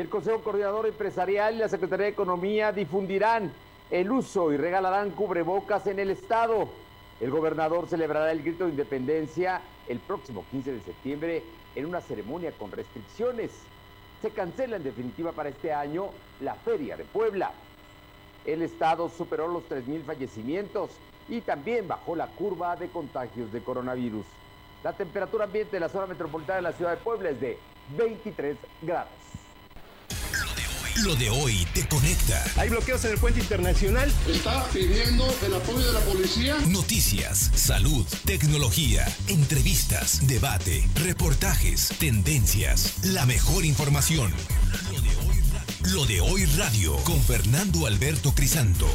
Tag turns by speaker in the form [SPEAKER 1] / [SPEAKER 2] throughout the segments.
[SPEAKER 1] El Consejo Coordinador Empresarial y la Secretaría de Economía difundirán el uso y regalarán cubrebocas en el Estado. El gobernador celebrará el grito de independencia el próximo 15 de septiembre en una ceremonia con restricciones. Se cancela en definitiva para este año la Feria de Puebla. El Estado superó los 3.000 fallecimientos y también bajó la curva de contagios de coronavirus. La temperatura ambiente de la zona metropolitana de la ciudad de Puebla es de 23 grados.
[SPEAKER 2] Lo de hoy te conecta.
[SPEAKER 3] Hay bloqueos en el puente internacional.
[SPEAKER 4] Está pidiendo el apoyo de la policía.
[SPEAKER 2] Noticias, salud, tecnología, entrevistas, debate, reportajes, tendencias, la mejor información. Lo de hoy radio con Fernando Alberto Crisanto.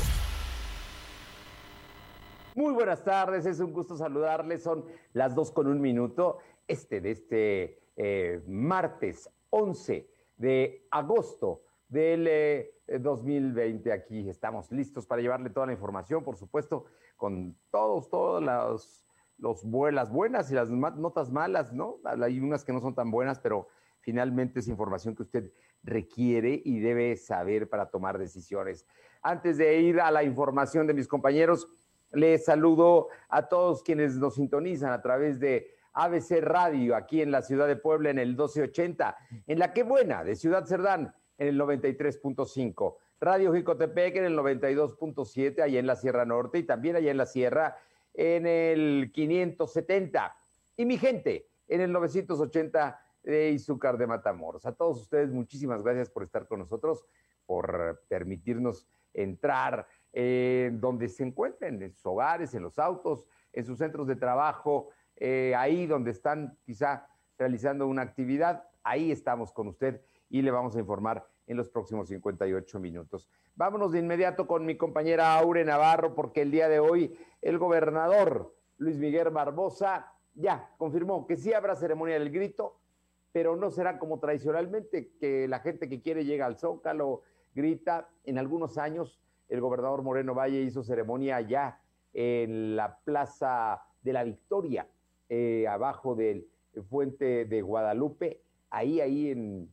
[SPEAKER 1] Muy buenas tardes, es un gusto saludarles. Son las dos con un minuto. Este de este eh, martes 11 de agosto del 2020. Eh, Aquí estamos listos para llevarle toda la información, por supuesto, con todos, todas las los, las buenas y las notas malas, ¿no? Hay unas que no son tan buenas, pero finalmente es información que usted requiere y debe saber para tomar decisiones. Antes de ir a la información de mis compañeros, les saludo a todos quienes nos sintonizan a través de ABC Radio aquí en la ciudad de Puebla en el 1280, en la que buena de Ciudad Cerdán en el 93.5, Radio Jicotepec en el 92.7, allá en la Sierra Norte y también allá en la Sierra en el 570. Y mi gente en el 980 de Izúcar de Matamoros. A todos ustedes, muchísimas gracias por estar con nosotros, por permitirnos entrar en donde se encuentren, en sus hogares, en los autos, en sus centros de trabajo, eh, ahí donde están quizá realizando una actividad, ahí estamos con usted y le vamos a informar en los próximos 58 minutos. Vámonos de inmediato con mi compañera Aure Navarro, porque el día de hoy el gobernador Luis Miguel Barbosa ya confirmó que sí habrá ceremonia del grito, pero no será como tradicionalmente, que la gente que quiere llega al Zócalo, grita. En algunos años el gobernador Moreno Valle hizo ceremonia allá en la Plaza de la Victoria, eh, abajo del Fuente de Guadalupe, ahí, ahí en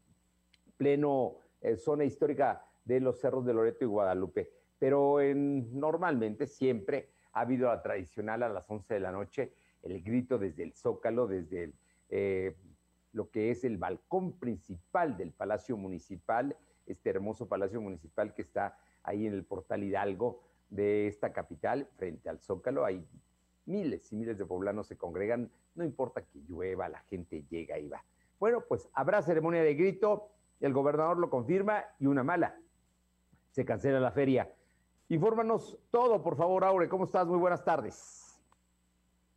[SPEAKER 1] pleno eh, zona histórica de los cerros de Loreto y Guadalupe. Pero en, normalmente siempre ha habido la tradicional a las 11 de la noche, el grito desde el Zócalo, desde eh, lo que es el balcón principal del Palacio Municipal, este hermoso Palacio Municipal que está ahí en el Portal Hidalgo de esta capital, frente al Zócalo. Hay miles y miles de poblanos se congregan, no importa que llueva, la gente llega y va. Bueno, pues habrá ceremonia de grito el gobernador lo confirma y una mala. Se cancela la feria. Infórmanos todo, por favor, Aure. ¿Cómo estás? Muy buenas tardes.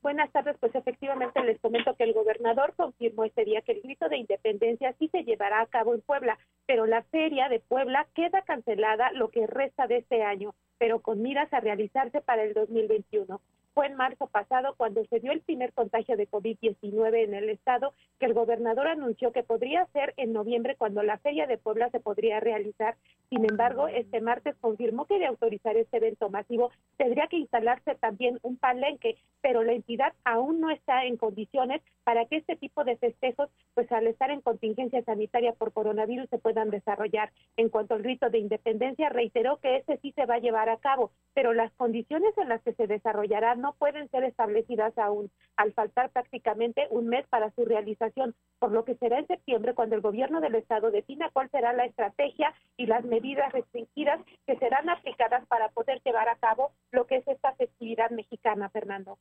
[SPEAKER 5] Buenas tardes, pues efectivamente les comento que el gobernador confirmó este día que el grito de independencia sí se llevará a cabo en Puebla, pero la feria de Puebla queda cancelada lo que resta de este año, pero con miras a realizarse para el 2021 fue en marzo pasado cuando se dio el primer contagio de COVID-19 en el estado, que el gobernador anunció que podría ser en noviembre cuando la Feria de Puebla se podría realizar. Sin embargo, este martes confirmó que de autorizar este evento masivo tendría que instalarse también un palenque, pero la entidad aún no está en condiciones para que este tipo de festejos, pues al estar en contingencia sanitaria por coronavirus, se puedan desarrollar. En cuanto al rito de independencia, reiteró que ese sí se va a llevar a cabo, pero las condiciones en las que se desarrollará no pueden ser establecidas aún, al faltar prácticamente un mes para su realización, por lo que será en septiembre cuando el gobierno del estado defina cuál será la estrategia y las medidas restringidas que serán aplicadas para poder llevar a cabo lo que es esta festividad mexicana, Fernando.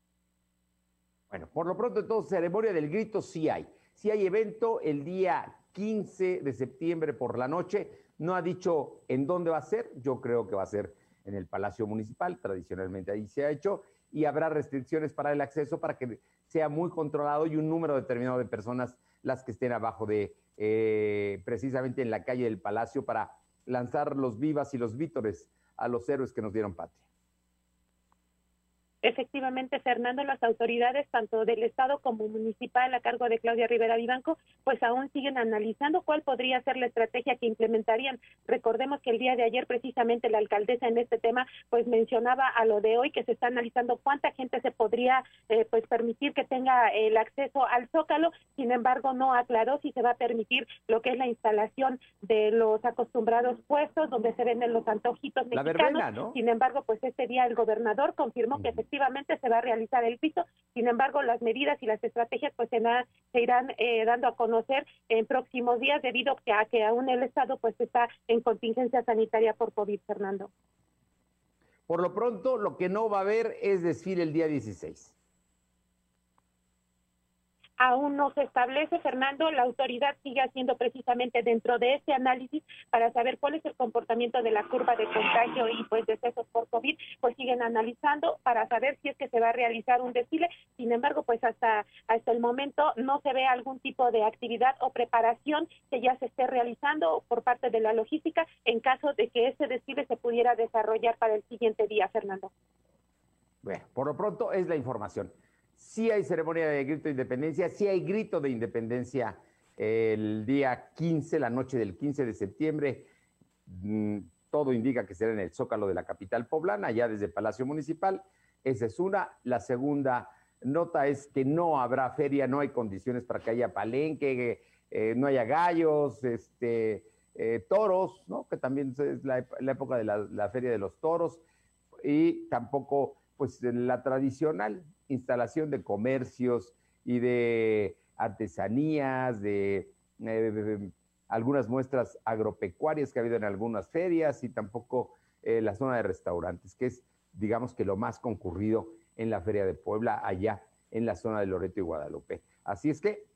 [SPEAKER 1] Bueno, por lo pronto entonces ceremonia del grito sí hay. Sí hay evento el día 15 de septiembre por la noche. No ha dicho en dónde va a ser. Yo creo que va a ser en el Palacio Municipal. Tradicionalmente ahí se ha hecho y habrá restricciones para el acceso para que sea muy controlado y un número determinado de personas las que estén abajo de, eh, precisamente en la calle del Palacio para lanzar los vivas y los vítores a los héroes que nos dieron patria.
[SPEAKER 5] Efectivamente, Fernando, las autoridades, tanto del Estado como municipal a cargo de Claudia Rivera Vivanco, pues aún siguen analizando cuál podría ser la estrategia que implementarían. Recordemos que el día de ayer, precisamente, la alcaldesa en este tema, pues mencionaba a lo de hoy que se está analizando cuánta gente se podría, eh, pues, permitir que tenga el acceso al Zócalo. Sin embargo, no aclaró si se va a permitir lo que es la instalación de los acostumbrados puestos donde se venden los antojitos mexicanos. Sin embargo, pues este día el gobernador confirmó que efectivamente efectivamente se va a realizar el piso. Sin embargo, las medidas y las estrategias pues se, irán eh, dando a conocer en próximos días debido a que aún el Estado pues está en contingencia sanitaria por COVID, Fernando.
[SPEAKER 1] Por lo pronto, lo que no va a haber es desfile el día 16
[SPEAKER 5] aún no se establece, Fernando. La autoridad sigue haciendo precisamente dentro de este análisis para saber cuál es el comportamiento de la curva de contagio y pues decesos por COVID, pues siguen analizando para saber si es que se va a realizar un desfile. Sin embargo, pues hasta, hasta el momento no se ve algún tipo de actividad o preparación que ya se esté realizando por parte de la logística en caso de que ese desfile se pudiera desarrollar para el siguiente día, Fernando.
[SPEAKER 1] Bueno, por lo pronto es la información sí hay ceremonia de grito de independencia, sí hay grito de independencia el día 15, la noche del 15 de septiembre. Mm, todo indica que será en el Zócalo de la capital poblana, ya desde Palacio Municipal. Esa es una. La segunda nota es que no habrá feria, no hay condiciones para que haya palenque, eh, no haya gallos, este, eh, toros, ¿no? que también es la, época de la, la, feria de los toros, y tampoco pues la tradicional instalación de comercios y de artesanías, de, eh, algunas muestras agropecuarias que ha habido en algunas ferias y tampoco eh, la zona de restaurantes, que es, digamos que lo más concurrido en la Feria de Puebla, allá en la zona de Loreto y Guadalupe. Así es que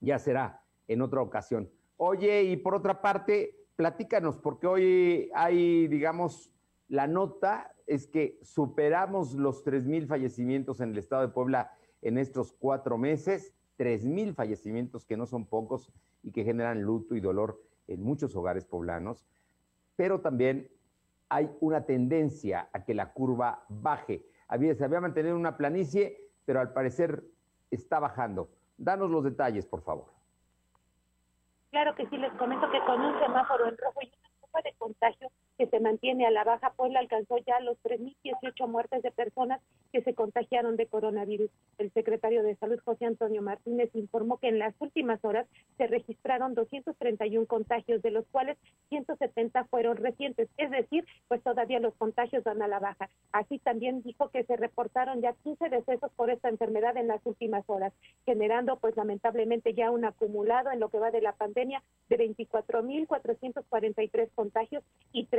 [SPEAKER 1] ya será en otra ocasión. Oye, y por otra parte, platícanos, porque hoy hay, digamos, la nota es que superamos los 3.000 fallecimientos en el estado de Puebla en estos cuatro meses, 3.000 fallecimientos que no son pocos y que generan luto y dolor en muchos hogares poblanos, pero también hay una tendencia a que la curva baje. Había, se había mantenido una planicie, pero al parecer está bajando. Danos los detalles, por favor.
[SPEAKER 5] Claro que sí, les comento que con un semáforo en rojo y una curva de contagio que se mantiene a la baja, Puebla alcanzó ya los 3.018 muertes de personas que se contagiaron de coronavirus. El secretario de Salud, José Antonio Martínez, informó que en las últimas horas se registraron 231 contagios, de los cuales 170 fueron recientes, es decir, pues todavía los contagios van a la baja. Así también dijo que se reportaron ya 15 decesos por esta enfermedad en las últimas horas, generando pues lamentablemente ya un acumulado en lo que va de la pandemia de 24.443 contagios y 3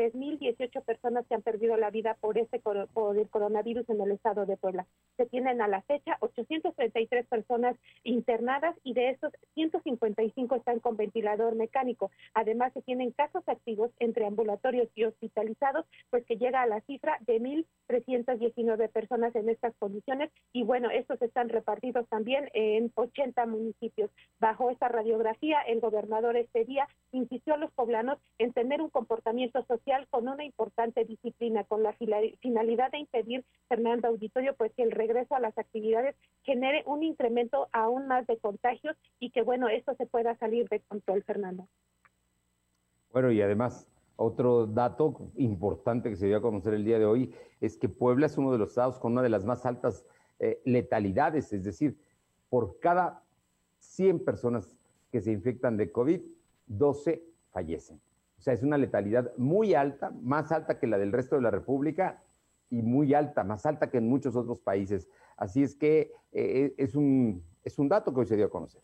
[SPEAKER 5] 3.018 personas que han perdido la vida por este por el coronavirus en el estado de Puebla. Se tienen a la fecha 833 personas internadas y de estos 155 están con ventilador mecánico. Además se tienen casos activos entre ambulatorios y hospitalizados, pues que llega a la cifra de 1.319 personas en estas condiciones y bueno, estos están repartidos también en 80 municipios. Bajo esta radiografía, el gobernador este día insistió a los poblanos en tener un comportamiento social con una importante disciplina, con la finalidad de impedir, Fernando Auditorio, pues que el regreso a las actividades genere un incremento aún más de contagios y que, bueno, esto se pueda salir de control, Fernando.
[SPEAKER 1] Bueno, y además, otro dato importante que se dio a conocer el día de hoy es que Puebla es uno de los estados con una de las más altas eh, letalidades, es decir, por cada 100 personas que se infectan de COVID, 12 fallecen. O sea, es una letalidad muy alta, más alta que la del resto de la República y muy alta, más alta que en muchos otros países. Así es que eh, es, un, es un dato que hoy se dio a conocer.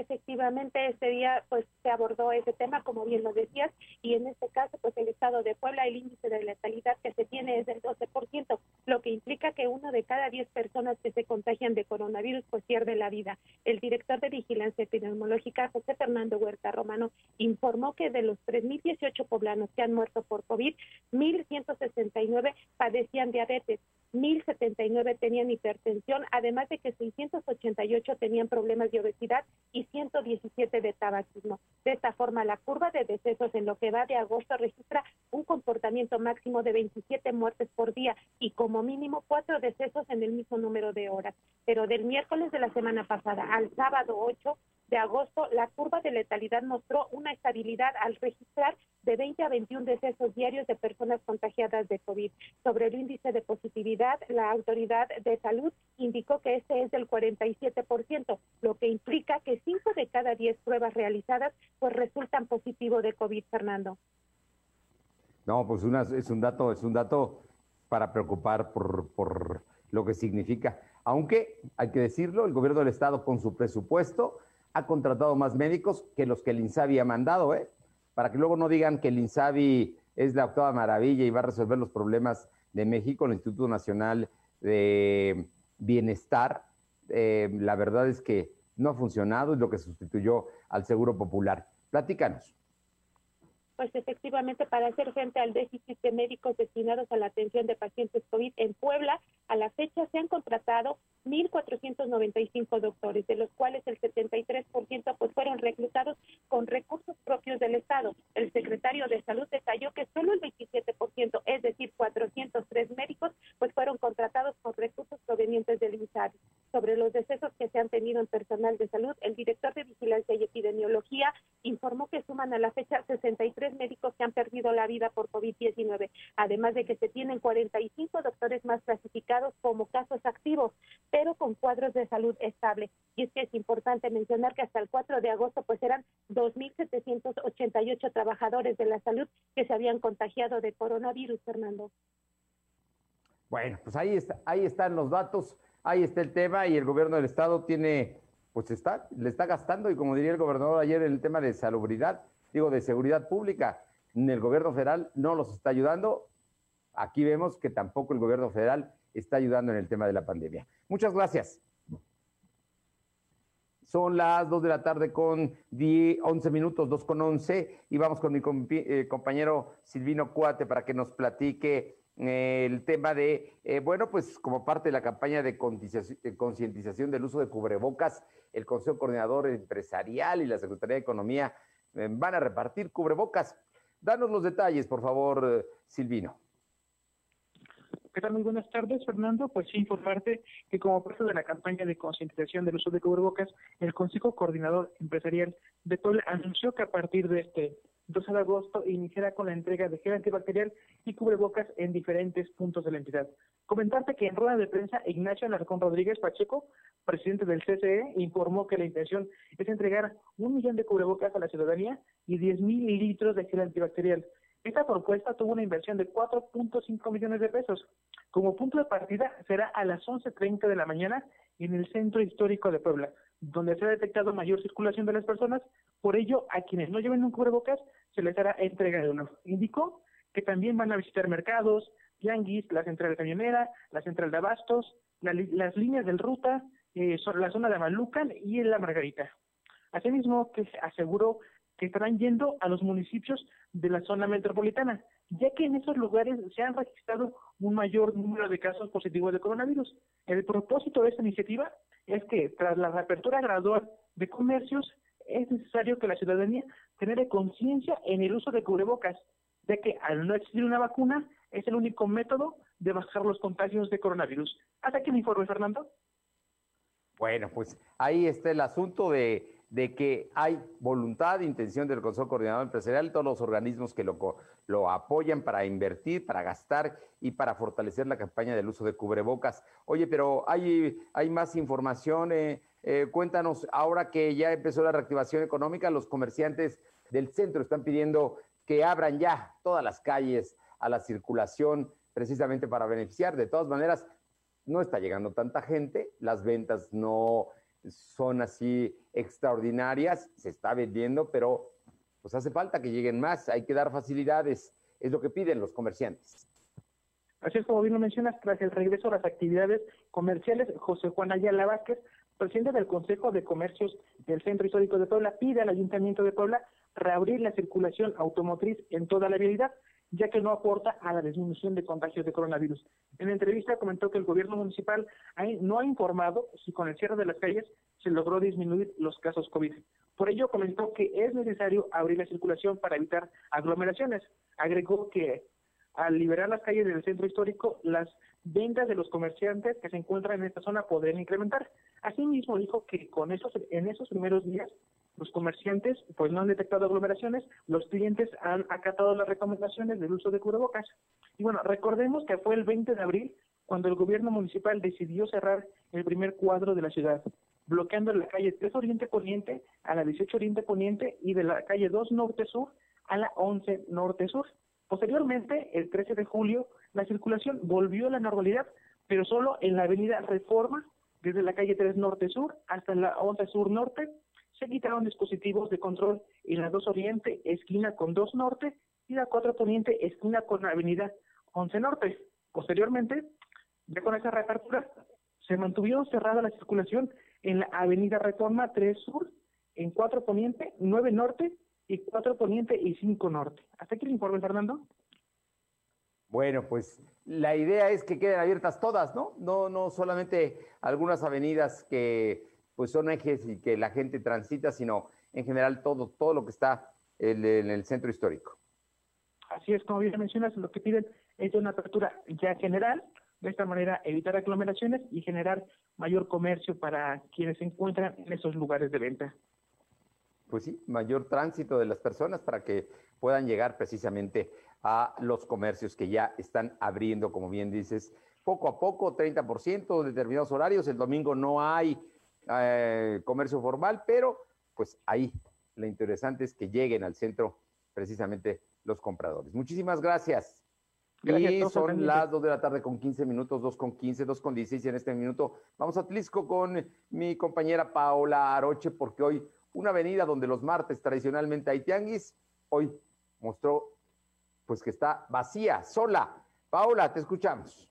[SPEAKER 5] Efectivamente, este día pues se abordó ese tema, como bien lo decías, y en este caso, pues el estado de Puebla, el índice de letalidad que se tiene es del 12%, lo que implica que uno de cada 10 personas que se contagian de coronavirus pues pierde la vida. El director de Vigilancia Epidemiológica, José Fernando Huerta Romano, informó que de los 3.018 poblanos que han muerto por COVID, 1.169 padecían diabetes, 1.079 tenían hipertensión, además de que 688 tenían problemas de obesidad y 117 de tabaquismo. De esta forma, la curva de decesos en lo que va de agosto registra un comportamiento máximo de 27 muertes por día y como mínimo cuatro decesos en el mismo número de horas. Pero del miércoles de la semana pasada al sábado 8 de agosto, la curva de letalidad mostró una estabilidad al registrar de 20 a 21 decesos diarios de personas contagiadas de COVID. Sobre el índice de positividad, la autoridad de salud indicó que este es del 47%, lo que implica que 5 de cada 10 pruebas realizadas pues resultan positivo de COVID, Fernando.
[SPEAKER 1] No, pues es un dato, es un dato para preocupar por, por lo que significa. Aunque, hay que decirlo, el gobierno del estado con su presupuesto ha contratado más médicos que los que el INSABI ha mandado, ¿eh? Para que luego no digan que el INSABI es la octava maravilla y va a resolver los problemas de México, el Instituto Nacional de Bienestar. Eh, la verdad es que no ha funcionado, es lo que sustituyó al Seguro Popular. Platícanos
[SPEAKER 5] pues efectivamente para hacer frente al déficit de médicos destinados a la atención de pacientes COVID en Puebla, a la fecha se han contratado 1.495 doctores, de los cuales el 73% pues fueron reclutados con recursos propios del Estado. El secretario de Salud detalló que solo el 27%, es decir, 403 médicos, pues fueron contratados con recursos provenientes del INSABI. Sobre los decesos que se han tenido en personal de salud, el director de Vigilancia y Epidemiología informó que suman a la fecha 63 médicos que han perdido la vida por COVID-19, además de que se tienen 45 doctores más clasificados como casos activos, pero con cuadros de salud estable. Y es que es importante mencionar que hasta el 4 de agosto pues eran 2.788 trabajadores de la salud que se habían contagiado de coronavirus, Fernando.
[SPEAKER 1] Bueno, pues ahí, está, ahí están los datos, ahí está el tema y el gobierno del estado tiene, pues está, le está gastando y como diría el gobernador ayer en el tema de salubridad, digo, de seguridad pública. El gobierno federal no los está ayudando. Aquí vemos que tampoco el gobierno federal está ayudando en el tema de la pandemia. Muchas gracias. Son las 2 de la tarde con 11 minutos, 2 con 11, y vamos con mi eh, compañero Silvino Cuate para que nos platique eh, el tema de, eh, bueno, pues como parte de la campaña de concientización del uso de cubrebocas, el Consejo Coordinador Empresarial y la Secretaría de Economía van a repartir cubrebocas. Danos los detalles, por favor, eh, Silvino.
[SPEAKER 6] ¿Qué tal? Muy buenas tardes, Fernando. Pues sí, informarte que como parte de la campaña de concientización del uso de cubrebocas, el Consejo Coordinador Empresarial de Puebla anunció que a partir de este 12 de agosto iniciará con la entrega de gel antibacterial y cubrebocas en diferentes puntos de la entidad. Comentarte que en rueda de prensa, Ignacio Alarcón Rodríguez Pacheco, presidente del CCE, informó que la intención es entregar un millón de cubrebocas a la ciudadanía y 10 mil litros de gel antibacterial. Esta propuesta tuvo una inversión de 4.5 millones de pesos. Como punto de partida será a las 11.30 de la mañana en el Centro Histórico de Puebla, donde se ha detectado mayor circulación de las personas. Por ello, a quienes no lleven un cubrebocas se les hará entrega de uno. Indicó que también van a visitar mercados, tianguis, la central camionera, la central de abastos, las líneas del ruta, eh, la zona de Malucan y en la Margarita. Asimismo, que aseguró que estarán yendo a los municipios de la zona metropolitana, ya que en esos lugares se han registrado un mayor número de casos positivos de coronavirus. El propósito de esta iniciativa es que tras la reapertura gradual de comercios, es necesario que la ciudadanía tenga conciencia en el uso de cubrebocas, ya que al no existir una vacuna, es el único método de bajar los contagios de coronavirus. ¿Hasta aquí me informe, Fernando?
[SPEAKER 1] Bueno, pues ahí está el asunto de, que hay voluntad, intención del Consejo Coordinador Empresarial, todos los organismos que lo, lo apoyan para invertir, para gastar y para fortalecer la campaña del uso de cubrebocas. Oye, pero hay, hay más información. Eh, eh, cuéntanos, ahora que ya empezó la reactivación económica, los comerciantes del centro están pidiendo que abran ya todas las calles a la circulación precisamente para beneficiar. De todas maneras, no está llegando tanta gente, las ventas no son así extraordinarias, se está vendiendo, pero pues hace falta que lleguen más, hay que dar facilidades, es lo que piden los comerciantes.
[SPEAKER 6] Así es como bien lo mencionas, tras el regreso a las actividades comerciales, José Juan Ayala Vázquez, presidente del Consejo de Comercios del Centro Histórico de Puebla, pide al Ayuntamiento de Puebla reabrir la circulación automotriz en toda la vialidad ya que no aporta a la disminución de contagios de coronavirus. En la entrevista comentó que el gobierno municipal no ha informado si con el cierre de las calles se logró disminuir los casos COVID. Por ello comentó que es necesario abrir la circulación para evitar aglomeraciones. Agregó que al liberar las calles del centro histórico, las ventas de los comerciantes que se encuentran en esta zona podrían incrementar. Asimismo dijo que con esos en esos primeros días los comerciantes pues no han detectado aglomeraciones, los clientes han acatado las recomendaciones del uso de cubrebocas. Y bueno, recordemos que fue el 20 de abril cuando el gobierno municipal decidió cerrar el primer cuadro de la ciudad, bloqueando la calle 3 Oriente Poniente a la 18 Oriente Poniente y de la calle 2 Norte Sur a la 11 Norte Sur. Posteriormente, el 13 de julio, la circulación volvió a la normalidad, pero solo en la avenida Reforma, desde la calle 3 Norte Sur hasta la 11 Sur Norte, se quitaron dispositivos de control en la 2 Oriente, esquina con 2 Norte, y la 4 Poniente, esquina con la avenida 11 Norte. Posteriormente, ya con esa reapertura, se mantuvo cerrada la circulación en la avenida Reforma 3 Sur, en 4 Poniente, 9 Norte y 4 Poniente y 5 Norte. ¿Hasta aquí el informe, Fernando?
[SPEAKER 1] Bueno, pues la idea es que queden abiertas todas, ¿no? No, no solamente algunas avenidas que pues son ejes y que la gente transita, sino en general todo, todo lo que está en, en el centro histórico.
[SPEAKER 6] Así es, como bien mencionas, lo que piden es una apertura ya general, de esta manera evitar aglomeraciones y generar mayor comercio para quienes se encuentran en esos lugares de venta
[SPEAKER 1] pues sí, mayor tránsito de las personas para que puedan llegar precisamente a los comercios que ya están abriendo, como bien dices, poco a poco, 30% de determinados horarios. El domingo no hay eh, comercio formal, pero pues ahí lo interesante es que lleguen al centro precisamente los compradores. Muchísimas gracias. y son las 2 de la tarde con 15 minutos, 2 con 15, 2 con 16 en este minuto. Vamos a Tlisco con mi compañera Paola Aroche, porque hoy una avenida donde los martes tradicionalmente hay tianguis, hoy mostró pues que está vacía, sola. Paola, te escuchamos.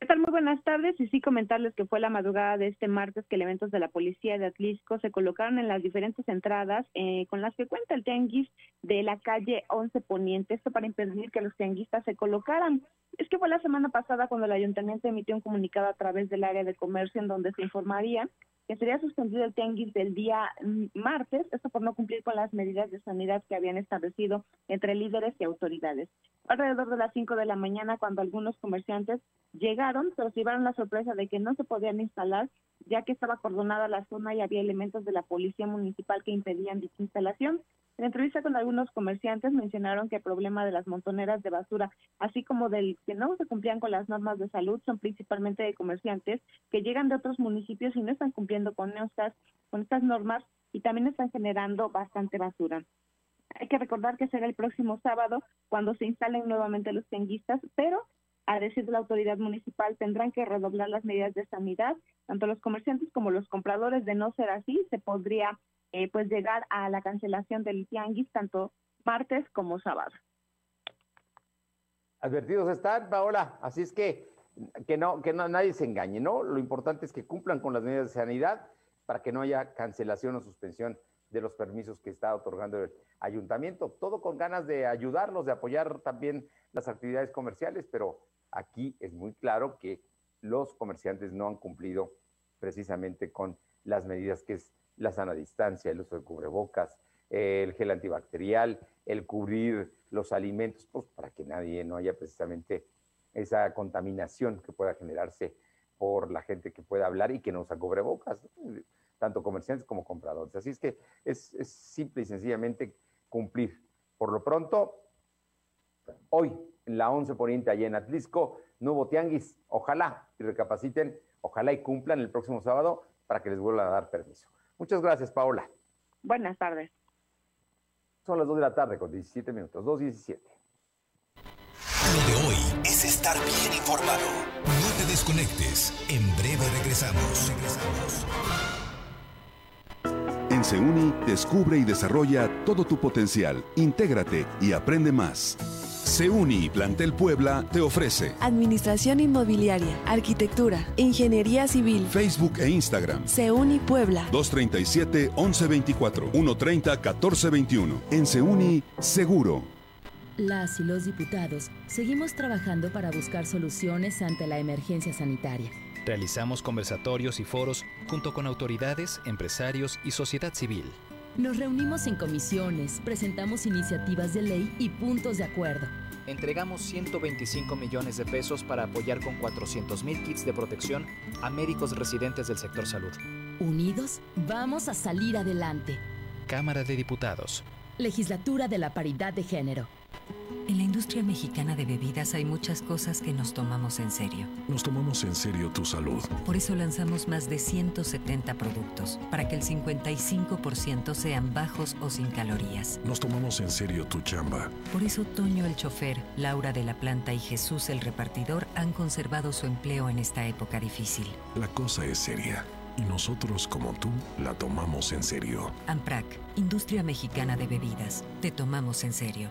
[SPEAKER 7] ¿Qué tal? Muy buenas tardes. Y sí comentarles que fue la madrugada de este martes que elementos de la policía de Atlisco se colocaron en las diferentes entradas eh, con las que cuenta el tianguis de la calle 11 Poniente. Esto para impedir que los tianguistas se colocaran. Es que fue la semana pasada cuando el ayuntamiento emitió un comunicado a través del área de comercio en donde se informaría que sería suspendido el tianguis del día mm, martes, esto por no cumplir con las medidas de sanidad que habían establecido entre líderes y autoridades. Alrededor de las 5 de la mañana, cuando algunos comerciantes llegaron, se llevaron la sorpresa de que no se podían instalar, ya que estaba acordonada la zona y había elementos de la policía municipal que impedían dicha instalación. En entrevista con algunos comerciantes mencionaron que el problema de las montoneras de basura, así como del que no se cumplían con las normas de salud, son principalmente de comerciantes que llegan de otros municipios y no están cumpliendo con estas, normas y también están generando bastante basura. Hay que recordar que será el próximo sábado cuando se instalen nuevamente los tenguistas, pero a decir de la autoridad municipal, tendrán que redoblar las medidas de sanidad, tanto los comerciantes como los compradores. De no ser así, se podría eh, pues llegar a la cancelación del tianguis tanto martes como sábado.
[SPEAKER 1] Advertidos están, Paola, así es que que no que no, nadie se engañe, ¿no? Lo importante es que cumplan con las medidas de sanidad para que no haya cancelación o suspensión de los permisos que está otorgando el ayuntamiento. Todo con ganas de ayudarlos, de apoyar también las actividades comerciales, pero aquí es muy claro que los comerciantes no han cumplido precisamente con las medidas que es la sana distancia, el uso de cubrebocas, el gel antibacterial, el cubrir los alimentos, pues para que nadie no haya precisamente esa contaminación que pueda generarse por la gente que pueda hablar y que no usa cubrebocas, tanto comerciantes como compradores. Así es que es, simple y sencillamente cumplir. Por lo pronto, hoy en la 11 Poniente allá en Atlisco, nuevo tianguis, ojalá y recapaciten, ojalá y cumplan el próximo sábado para que les vuelvan a dar permiso. Muchas gracias, Paola.
[SPEAKER 7] Buenas tardes.
[SPEAKER 1] Son las 2 de la tarde con 17 minutos, 2.17.
[SPEAKER 2] Lo de hoy es estar bien informado. No te desconectes. En breve regresamos. Regresamos.
[SPEAKER 8] En Seuni, descubre y desarrolla todo tu potencial. Intégrate y aprende más. Seuni Plantel Puebla te ofrece
[SPEAKER 9] Administración Inmobiliaria, Arquitectura, Ingeniería Civil,
[SPEAKER 8] Facebook e Instagram.
[SPEAKER 9] Seuni Puebla.
[SPEAKER 8] 237 1124 130 1421. En Seuni, seguro.
[SPEAKER 10] Las y los diputados seguimos trabajando para buscar soluciones ante la emergencia sanitaria.
[SPEAKER 11] Realizamos conversatorios y foros junto con autoridades, empresarios y sociedad civil.
[SPEAKER 10] Nos reunimos en comisiones, presentamos iniciativas de ley y puntos de acuerdo.
[SPEAKER 11] Entregamos 125 millones de pesos para apoyar con 400 mil kits de protección a médicos residentes del sector salud.
[SPEAKER 10] Unidos, vamos a salir adelante.
[SPEAKER 11] Cámara de Diputados.
[SPEAKER 10] Legislatura de la Paridad de Género.
[SPEAKER 12] En la industria mexicana de bebidas hay muchas cosas que nos tomamos en serio.
[SPEAKER 13] Nos tomamos en serio tu salud.
[SPEAKER 12] Por eso lanzamos más de 170 productos, para que el 55% sean bajos o sin calorías.
[SPEAKER 13] Nos tomamos en serio tu chamba.
[SPEAKER 12] Por eso Toño el chofer, Laura de la planta y Jesús el repartidor han conservado su empleo en esta época difícil.
[SPEAKER 13] La cosa es seria. Y nosotros, como tú, la tomamos en serio.
[SPEAKER 12] AMPRAC, Industria Mexicana de Bebidas. Te tomamos en serio.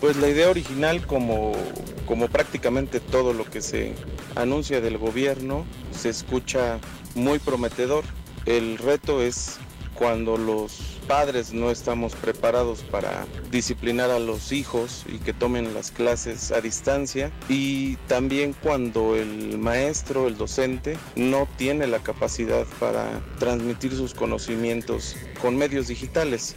[SPEAKER 14] Pues la idea original, como, como prácticamente todo lo que se anuncia del gobierno, se escucha muy prometedor. El reto es cuando los padres no estamos preparados para disciplinar a los hijos y que tomen las clases a distancia y también cuando el maestro, el docente, no tiene la capacidad para transmitir sus conocimientos con medios digitales.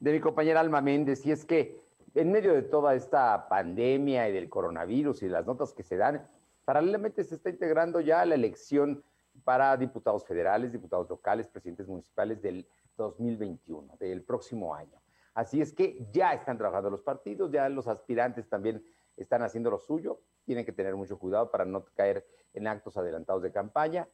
[SPEAKER 1] de mi compañera Alma Méndez. Y es que en medio de toda esta pandemia y del coronavirus y las notas que se dan, paralelamente se está integrando ya la elección para diputados federales, diputados locales, presidentes municipales del 2021, del próximo año. Así es que ya están trabajando los partidos, ya los aspirantes también están haciendo lo suyo, tienen que tener mucho cuidado para no caer en actos adelantados de campaña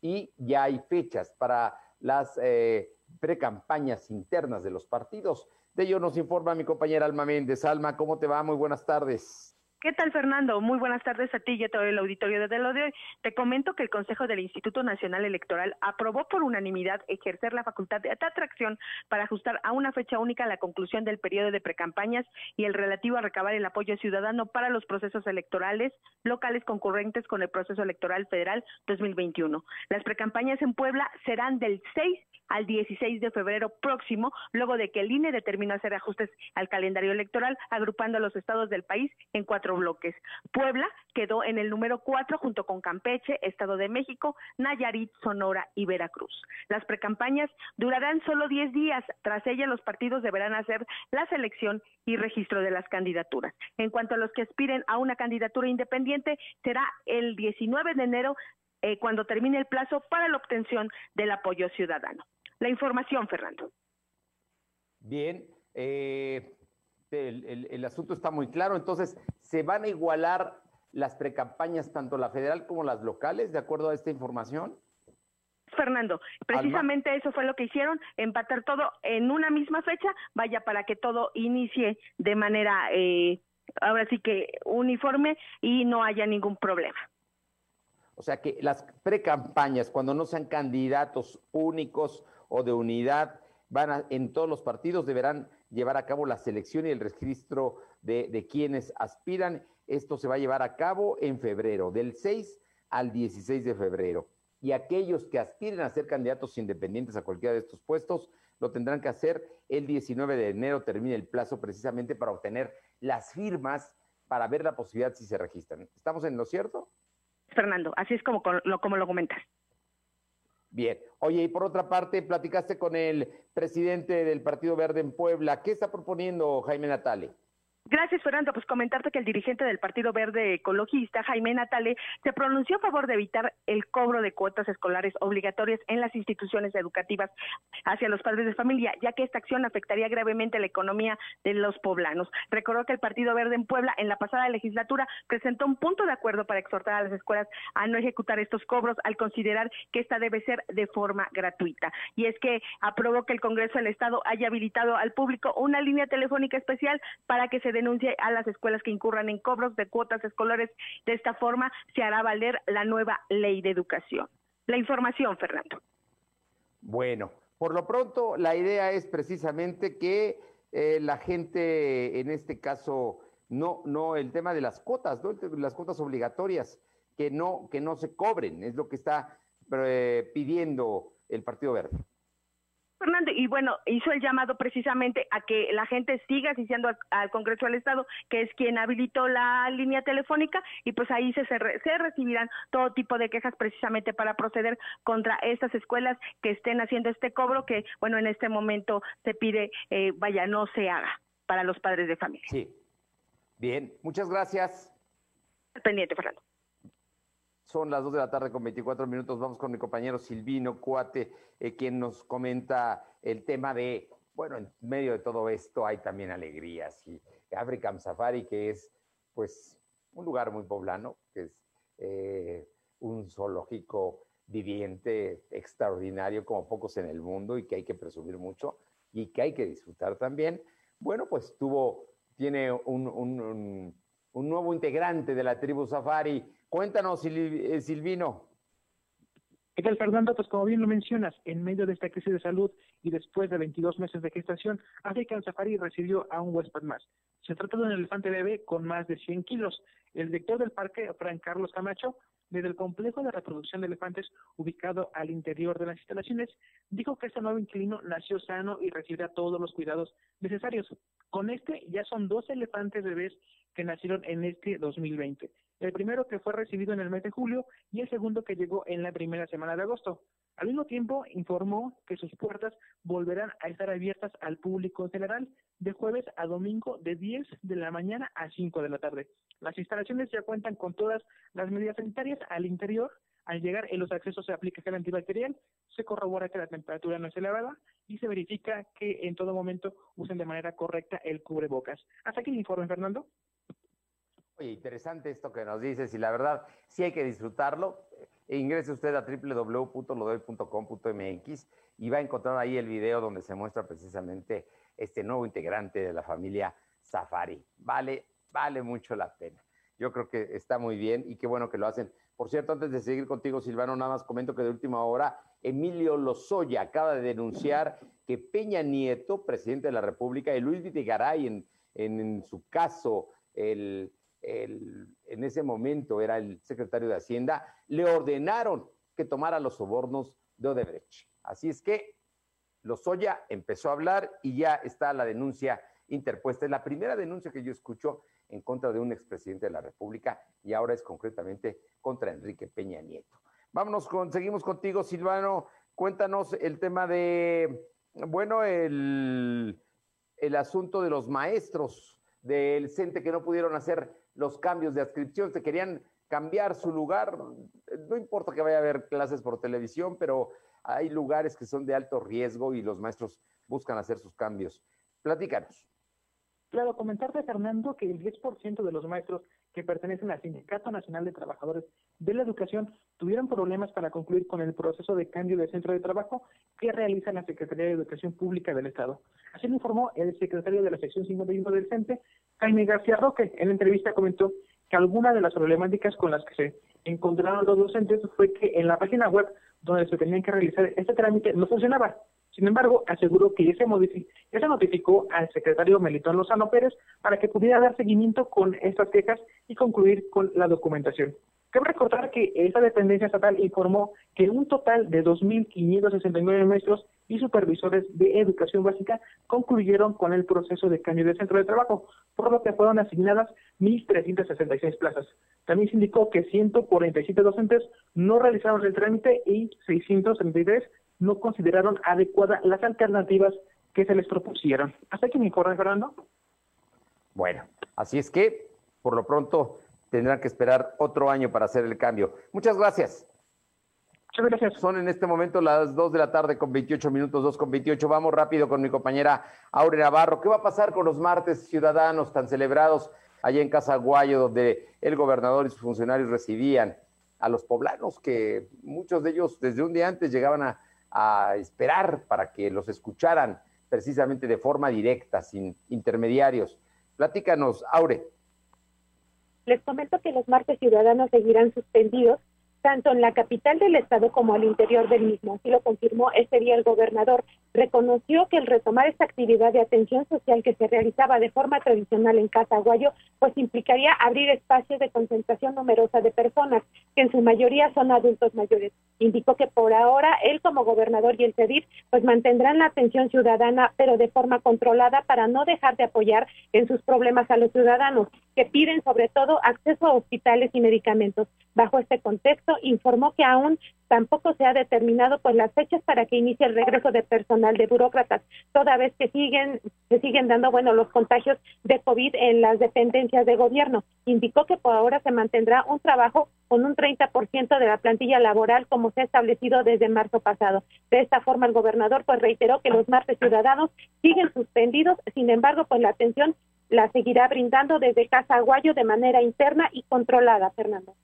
[SPEAKER 1] y ya hay fechas para las eh, precampañas internas de los partidos. De ello nos informa mi compañera Alma Méndez. Alma, ¿cómo te va? Muy buenas tardes.
[SPEAKER 15] ¿Qué tal, Fernando? Muy buenas tardes a ti y a todo el auditorio de lo de hoy. Te comento que el Consejo del Instituto Nacional Electoral aprobó por unanimidad ejercer la facultad de atracción para ajustar a una fecha única la conclusión del periodo de precampañas y el relativo a recabar el apoyo ciudadano para los procesos electorales locales concurrentes con el proceso electoral federal 2021. Las precampañas en Puebla serán del 6 al 16 de febrero próximo, luego de que el INE determinó hacer ajustes al calendario electoral, agrupando a los estados del país en cuatro bloques. Puebla quedó en el número cuatro junto con Campeche, Estado de México, Nayarit, Sonora y Veracruz. Las precampañas durarán solo 10 días. Tras ella, los partidos deberán hacer la selección y registro de las candidaturas. En cuanto a los que aspiren a una candidatura independiente, será el 19 de enero eh, cuando termine el plazo para la obtención del apoyo ciudadano. La información, Fernando.
[SPEAKER 1] Bien, eh, el, el, asunto está muy claro. Entonces, ¿se van a igualar las precampañas, tanto la federal como las locales, de acuerdo a esta información?
[SPEAKER 15] Fernando, precisamente eso fue lo que hicieron, empatar todo en una misma fecha, vaya para que todo inicie de manera, eh, ahora sí que uniforme y no haya ningún problema.
[SPEAKER 1] O sea que las precampañas, cuando no sean candidatos únicos o de unidad, van a, en todos los partidos deberán llevar a cabo la selección y el registro de, quienes aspiran. Esto se va a llevar a cabo en febrero, del 6 al 16 de febrero. Y aquellos que aspiren a ser candidatos independientes a cualquiera de estos puestos, lo tendrán que hacer el 19 de enero, termina el plazo precisamente para obtener las firmas para ver la posibilidad si se registran. ¿Estamos en lo cierto?
[SPEAKER 15] Fernando, así es como como lo comentas.
[SPEAKER 1] Bien. Oye, y por otra parte, platicaste con el presidente del Partido Verde en Puebla. ¿Qué está proponiendo Jaime Natale?
[SPEAKER 15] Gracias, Fernando. Pues comentarte que el dirigente del Partido Verde Ecologista, Jaime Natale, se pronunció a favor de evitar el cobro de cuotas escolares obligatorias en las instituciones educativas hacia los padres de familia, ya que esta acción afectaría gravemente la economía de los poblanos. Recordó que el Partido Verde en Puebla, en la pasada legislatura, presentó un punto de acuerdo para exhortar a las escuelas a no ejecutar estos cobros al considerar que esta debe ser de forma gratuita. Y es que aprobó que el Congreso del Estado haya habilitado al público una línea telefónica especial para que se denuncie a las escuelas que incurran en cobros de cuotas escolares. De esta forma se hará valer la nueva ley de educación. La información, Fernando.
[SPEAKER 1] Bueno, por lo pronto la idea es precisamente que eh, la gente, en este caso, no, no, el tema de las cuotas, ¿no? las cuotas obligatorias, que no, que no se cobren, es lo que está eh, pidiendo el Partido Verde.
[SPEAKER 15] Fernando, y bueno, hizo el llamado precisamente a que la gente siga asistiendo al, Congreso del Estado, que es quien habilitó la línea telefónica, y pues ahí se, se, recibirán todo tipo de quejas precisamente para proceder contra estas escuelas que estén haciendo este cobro, que bueno, en este momento se pide, eh, vaya, no se haga para los padres de familia.
[SPEAKER 1] Sí. Bien, muchas gracias.
[SPEAKER 15] Pendiente, Fernando.
[SPEAKER 1] Son las 2 de la tarde con 24 minutos. Vamos con mi compañero Silvino Cuate, eh, quien nos comenta el tema de, bueno, en medio de todo esto hay también alegrías. Y African Safari, que es, pues, un lugar muy poblano, que es eh, un zoológico viviente extraordinario como pocos en el mundo y que hay que presumir mucho y que hay que disfrutar también. Bueno, pues tuvo, tiene un, un, un nuevo integrante de la tribu Safari Cuéntanos, eh, Silvino.
[SPEAKER 6] ¿Qué tal, Fernando? Pues como bien lo mencionas, en medio de esta crisis de salud y después de 22 meses de gestación, African Safari recibió a un huésped más. Se trata de un elefante bebé con más de 100 kilos. El director del parque, Fran Carlos Camacho, desde el complejo de reproducción de elefantes ubicado al interior de las instalaciones, dijo que este nuevo inquilino nació sano y recibirá todos los cuidados necesarios. Con este ya son dos elefantes bebés que nacieron en este 2020. El primero que fue recibido en el mes de julio y el segundo que llegó en la primera semana de agosto. Al mismo tiempo, informó que sus puertas volverán a estar abiertas al público en general de jueves a domingo de 10 de la mañana a 5 de la tarde. Las instalaciones ya cuentan con todas las medidas sanitarias al interior. Al llegar en los accesos se aplica gel antibacterial, se corrobora que la temperatura no es elevada y se verifica que en todo momento usen de manera correcta el cubrebocas. Hasta aquí el informe, Fernando.
[SPEAKER 1] Oye, interesante esto que nos dices y la verdad, sí hay que disfrutarlo. E ingrese usted a www.lodoy.com.mx y va a encontrar ahí el video donde se muestra precisamente este nuevo integrante de la familia Safari. Vale, vale mucho la pena. Yo creo que está muy bien y qué bueno que lo hacen. Por cierto, antes de seguir contigo, Silvano, nada más comento que de última hora, Emilio Lozoya acaba de denunciar que Peña Nieto, presidente de la República, y Luis Vitigaray, en, en su caso, el en ese momento era el secretario de Hacienda, le ordenaron que tomara los sobornos de Odebrecht. Así es que Lozoya empezó a hablar y ya está la denuncia interpuesta. Es la primera denuncia que yo escucho en contra de un expresidente de la República y ahora es concretamente contra Enrique Peña Nieto. Vámonos seguimos contigo, Silvano. Cuéntanos el tema de, bueno, el, el asunto de los maestros del CENTE que no pudieron hacer los cambios de adscripción, se querían cambiar su lugar. No importa que vaya a haber clases por televisión, pero hay lugares que son de alto riesgo y los maestros buscan hacer sus cambios. Platícanos.
[SPEAKER 6] Claro, comentarte, Fernando, que el 10% de los maestros que pertenecen al Sindicato Nacional de Trabajadores de la Educación tuvieron problemas para concluir con el proceso de cambio de centro de trabajo que realiza la Secretaría de Educación Pública del Estado. Así lo informó el secretario de la sección 51 del CENTE, Jaime García Roque. En la entrevista comentó que alguna de las problemáticas con las que se encontraron los docentes fue que en la página web donde se tenían que realizar este trámite no funcionaba. Sin embargo, aseguró que ya se, ya notificó al secretario Melitón Lozano Pérez para que pudiera dar seguimiento con estas quejas y concluir con la documentación. Cabe recordar que esta dependencia estatal informó que un total de 2.569 maestros y supervisores de educación básica concluyeron con el proceso de cambio de centro de trabajo, por lo que fueron asignadas 1.366 plazas. También se indicó que 147 docentes no realizaron el trámite y 633 no consideraron adecuadas las alternativas que se les propusieron. ¿Hasta aquí mi informe, Fernando?
[SPEAKER 1] Bueno, así es que por lo pronto tendrán que esperar otro año para hacer el cambio. Muchas gracias.
[SPEAKER 6] Muchas gracias.
[SPEAKER 1] Son en este momento las 2 de la tarde con 28 minutos, 2 con 28. Vamos rápido con mi compañera Aure Navarro. ¿Qué va a pasar con los martes ciudadanos tan celebrados allá en Casaguayo, donde el gobernador y sus funcionarios recibían a los poblanos, que muchos de ellos desde un día antes llegaban a, a esperar para que los escucharan precisamente de forma directa, sin intermediarios? Platícanos, Aure.
[SPEAKER 5] Les comento que los martes ciudadanos seguirán suspendidos tanto en la capital del estado como al interior del mismo. Así lo confirmó ese día el gobernador. Reconoció que el retomar esta actividad de atención social que se realizaba de forma tradicional en Casaguayo, pues implicaría abrir espacios de concentración numerosa de personas, que en su mayoría son adultos mayores. Indicó que por ahora él como gobernador y el CEDIR pues mantendrán la atención ciudadana, pero de forma controlada para no dejar de apoyar en sus problemas a los ciudadanos, que piden sobre todo acceso a hospitales y medicamentos. Bajo este contexto, informó que aún tampoco se ha determinado pues las fechas para que inicie el regreso de de burócratas, toda vez que siguen se siguen dando bueno los contagios de COVID en las dependencias de gobierno. Indicó que por ahora se mantendrá un trabajo con un 30% de la plantilla laboral como se ha establecido desde marzo pasado. De esta forma el gobernador pues reiteró que los martes ciudadanos siguen suspendidos, sin embargo pues la atención la seguirá brindando desde Casa Aguayo de manera interna y controlada, Fernando.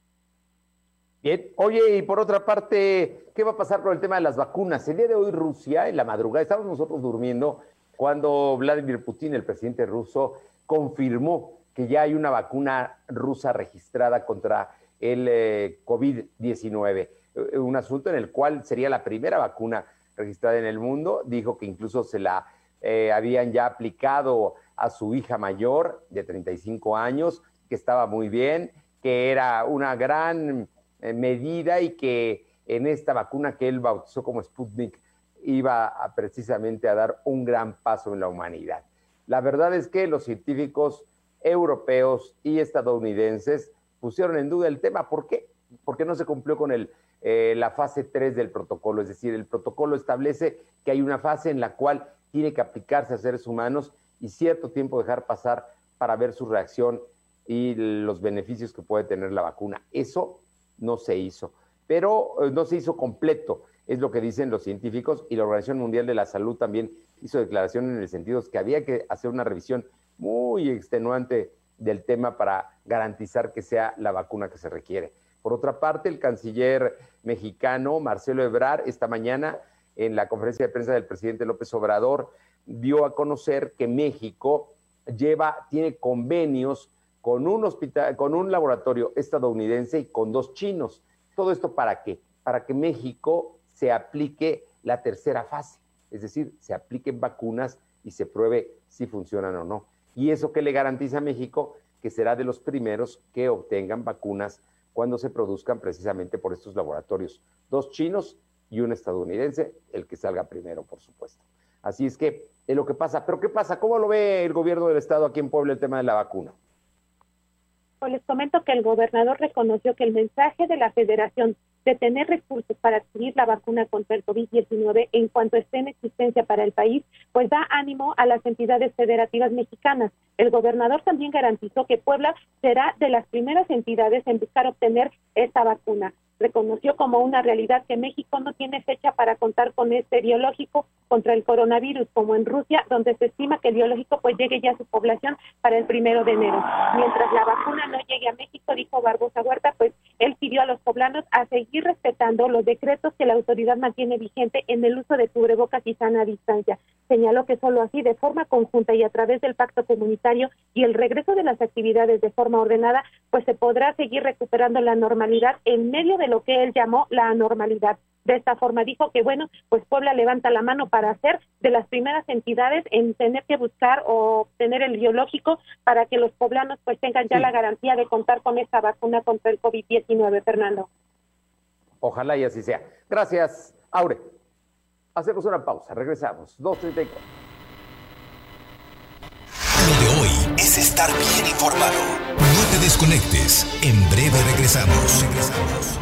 [SPEAKER 1] Bien, oye, y por otra parte, ¿qué va a pasar con el tema de las vacunas? El día de hoy Rusia, en la madrugada, estábamos nosotros durmiendo cuando Vladimir Putin, el presidente ruso, confirmó que ya hay una vacuna rusa registrada contra el eh, COVID-19, eh, un asunto en el cual sería la primera vacuna registrada en el mundo. Dijo que incluso se la eh, habían ya aplicado a su hija mayor de 35 años, que estaba muy bien, que era una gran medida y que en esta vacuna que él bautizó como Sputnik iba a, precisamente a dar un gran paso en la humanidad. La verdad es que los científicos europeos y estadounidenses pusieron en duda el tema. ¿Por qué? Porque no se cumplió con el, eh, la fase 3 del protocolo. Es decir, el protocolo establece que hay una fase en la cual tiene que aplicarse a seres humanos y cierto tiempo dejar pasar para ver su reacción y los beneficios que puede tener la vacuna. Eso no se hizo, pero eh, no se hizo completo, es lo que dicen los científicos y la Organización Mundial de la Salud también hizo declaración en el sentido que había que hacer una revisión muy extenuante del tema para garantizar que sea la vacuna que se requiere. Por otra parte, el canciller mexicano Marcelo Ebrard esta mañana en la conferencia de prensa del presidente López Obrador dio a conocer que México lleva tiene convenios con un hospital, con un laboratorio estadounidense y con dos chinos. ¿Todo esto para qué? Para que México se aplique la tercera fase, es decir, se apliquen vacunas y se pruebe si funcionan o no. ¿Y eso qué le garantiza a México? Que será de los primeros que obtengan vacunas cuando se produzcan precisamente por estos laboratorios. Dos chinos y un estadounidense, el que salga primero, por supuesto. Así es que es lo que pasa. Pero ¿qué pasa? ¿Cómo lo ve el gobierno del estado aquí en Puebla el tema de la vacuna?
[SPEAKER 5] Pues les comento que el gobernador reconoció que el mensaje de la federación de tener recursos para adquirir la vacuna contra el COVID-19 en cuanto esté en existencia para el país, pues da ánimo a las entidades federativas mexicanas. El gobernador también garantizó que Puebla será de las primeras entidades en buscar obtener esta vacuna reconoció como una realidad que México no tiene fecha para contar con este biológico contra el coronavirus, como en Rusia, donde se estima que el biológico pues llegue ya a su población para el primero de enero. Mientras la vacuna no llegue a México, dijo Barbosa Huerta, pues él pidió a los poblanos a seguir respetando los decretos que la autoridad mantiene vigente en el uso de cubrebocas y sana distancia. Señaló que solo así, de forma conjunta y a través del pacto comunitario y el regreso de las actividades de forma ordenada, pues se podrá seguir recuperando la normalidad en medio de lo que él llamó la anormalidad. De esta forma dijo que, bueno, pues Puebla levanta la mano para ser de las primeras entidades en tener que buscar o tener el biológico para que los poblanos pues tengan ya la garantía de contar con esta vacuna contra el COVID-19, Fernando.
[SPEAKER 1] Ojalá y así sea. Gracias, Aure. Hacemos una pausa, regresamos. 2.34.
[SPEAKER 2] estar bien informado. No te desconectes. En breve regresamos. Regresamos.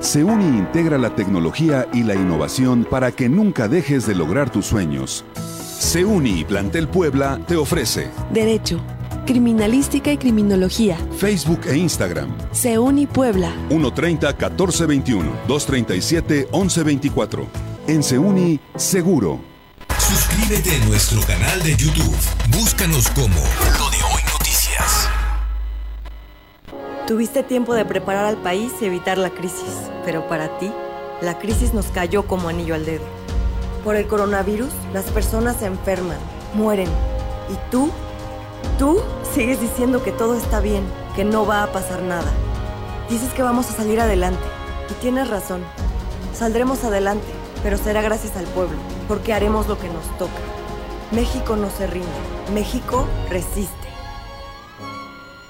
[SPEAKER 8] SEUNI integra la tecnología y la innovación para que nunca dejes de lograr tus sueños. Seuni Plantel Puebla te ofrece
[SPEAKER 9] Derecho, Criminalística y Criminología.
[SPEAKER 8] Facebook e Instagram.
[SPEAKER 9] Seuni Puebla.
[SPEAKER 8] 130-1421, 237-1124. En Seuni, seguro.
[SPEAKER 2] Suscríbete a nuestro canal de YouTube. Búscanos como Lo de Hoy Noticias.
[SPEAKER 16] Tuviste tiempo de preparar al país y evitar la crisis, pero para ti, la crisis nos cayó como anillo al dedo. Por el coronavirus, las personas se enferman, mueren. ¿Y tú? Tú sigues diciendo que todo está bien, que no va a pasar nada. Dices que vamos a salir adelante. Y tienes razón. Saldremos adelante, pero será gracias al pueblo, porque haremos lo que nos toca. México no se rinde. México resiste.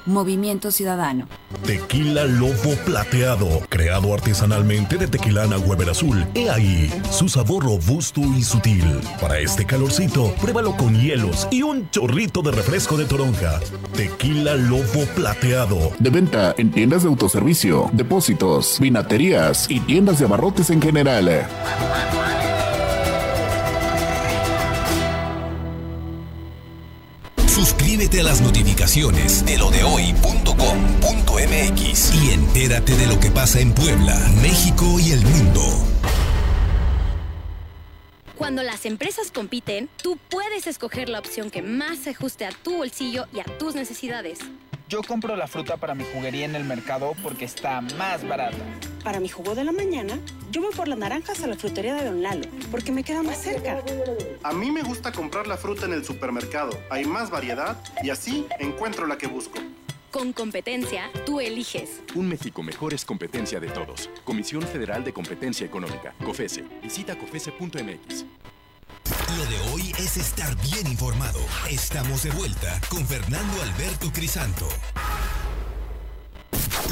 [SPEAKER 17] Movimiento Ciudadano.
[SPEAKER 13] Tequila Lobo Plateado, creado artesanalmente de tequilana Weber Azul. He ahí su sabor robusto y sutil. Para este calorcito, pruébalo con hielos y un chorrito de refresco de toronja. Tequila Lobo Plateado.
[SPEAKER 18] De venta en tiendas de autoservicio, depósitos, vinaterías y tiendas de abarrotes en general.
[SPEAKER 2] Suscríbete a las notificaciones de lo de hoy.com.mx y entérate de lo que pasa en Puebla, México y el mundo.
[SPEAKER 19] Cuando las empresas compiten, tú puedes escoger la opción que más se ajuste a tu bolsillo y a tus necesidades.
[SPEAKER 20] Yo compro la fruta para mi juguería en el mercado porque está más barata.
[SPEAKER 21] Para mi jugo de la mañana, yo voy por las naranjas a la frutería de Don Lalo porque me queda más cerca.
[SPEAKER 22] A mí me gusta comprar la fruta en el supermercado. Hay más variedad y así encuentro la que busco.
[SPEAKER 19] Con competencia, tú eliges.
[SPEAKER 23] Un México mejor es competencia de todos. Comisión Federal de Competencia Económica, COFESE. Visita COFESE.mx.
[SPEAKER 2] Lo de hoy es estar bien informado. Estamos de vuelta con Fernando Alberto Crisanto.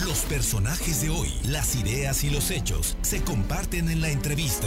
[SPEAKER 2] Los personajes de hoy, las ideas y los hechos se comparten en la entrevista.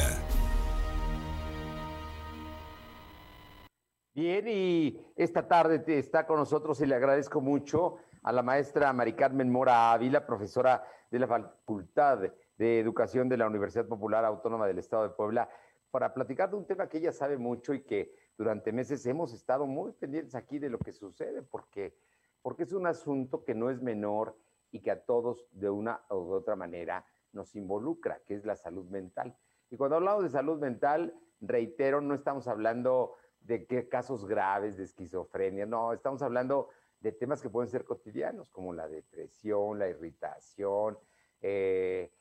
[SPEAKER 1] Bien, y esta tarde está con nosotros y le agradezco mucho a la maestra Mari Carmen Mora Ávila, profesora de la Facultad de Educación de la Universidad Popular Autónoma del Estado de Puebla, para platicar de un tema que ella sabe mucho y que durante meses hemos estado muy pendientes aquí de lo que sucede, porque, porque es un asunto que no es menor y que a todos de una u otra manera nos involucra, que es la salud mental. Y cuando hablamos de salud mental, reitero, no estamos hablando de qué casos graves de esquizofrenia, no, estamos hablando de temas que pueden ser cotidianos, como la depresión, la irritación, eh,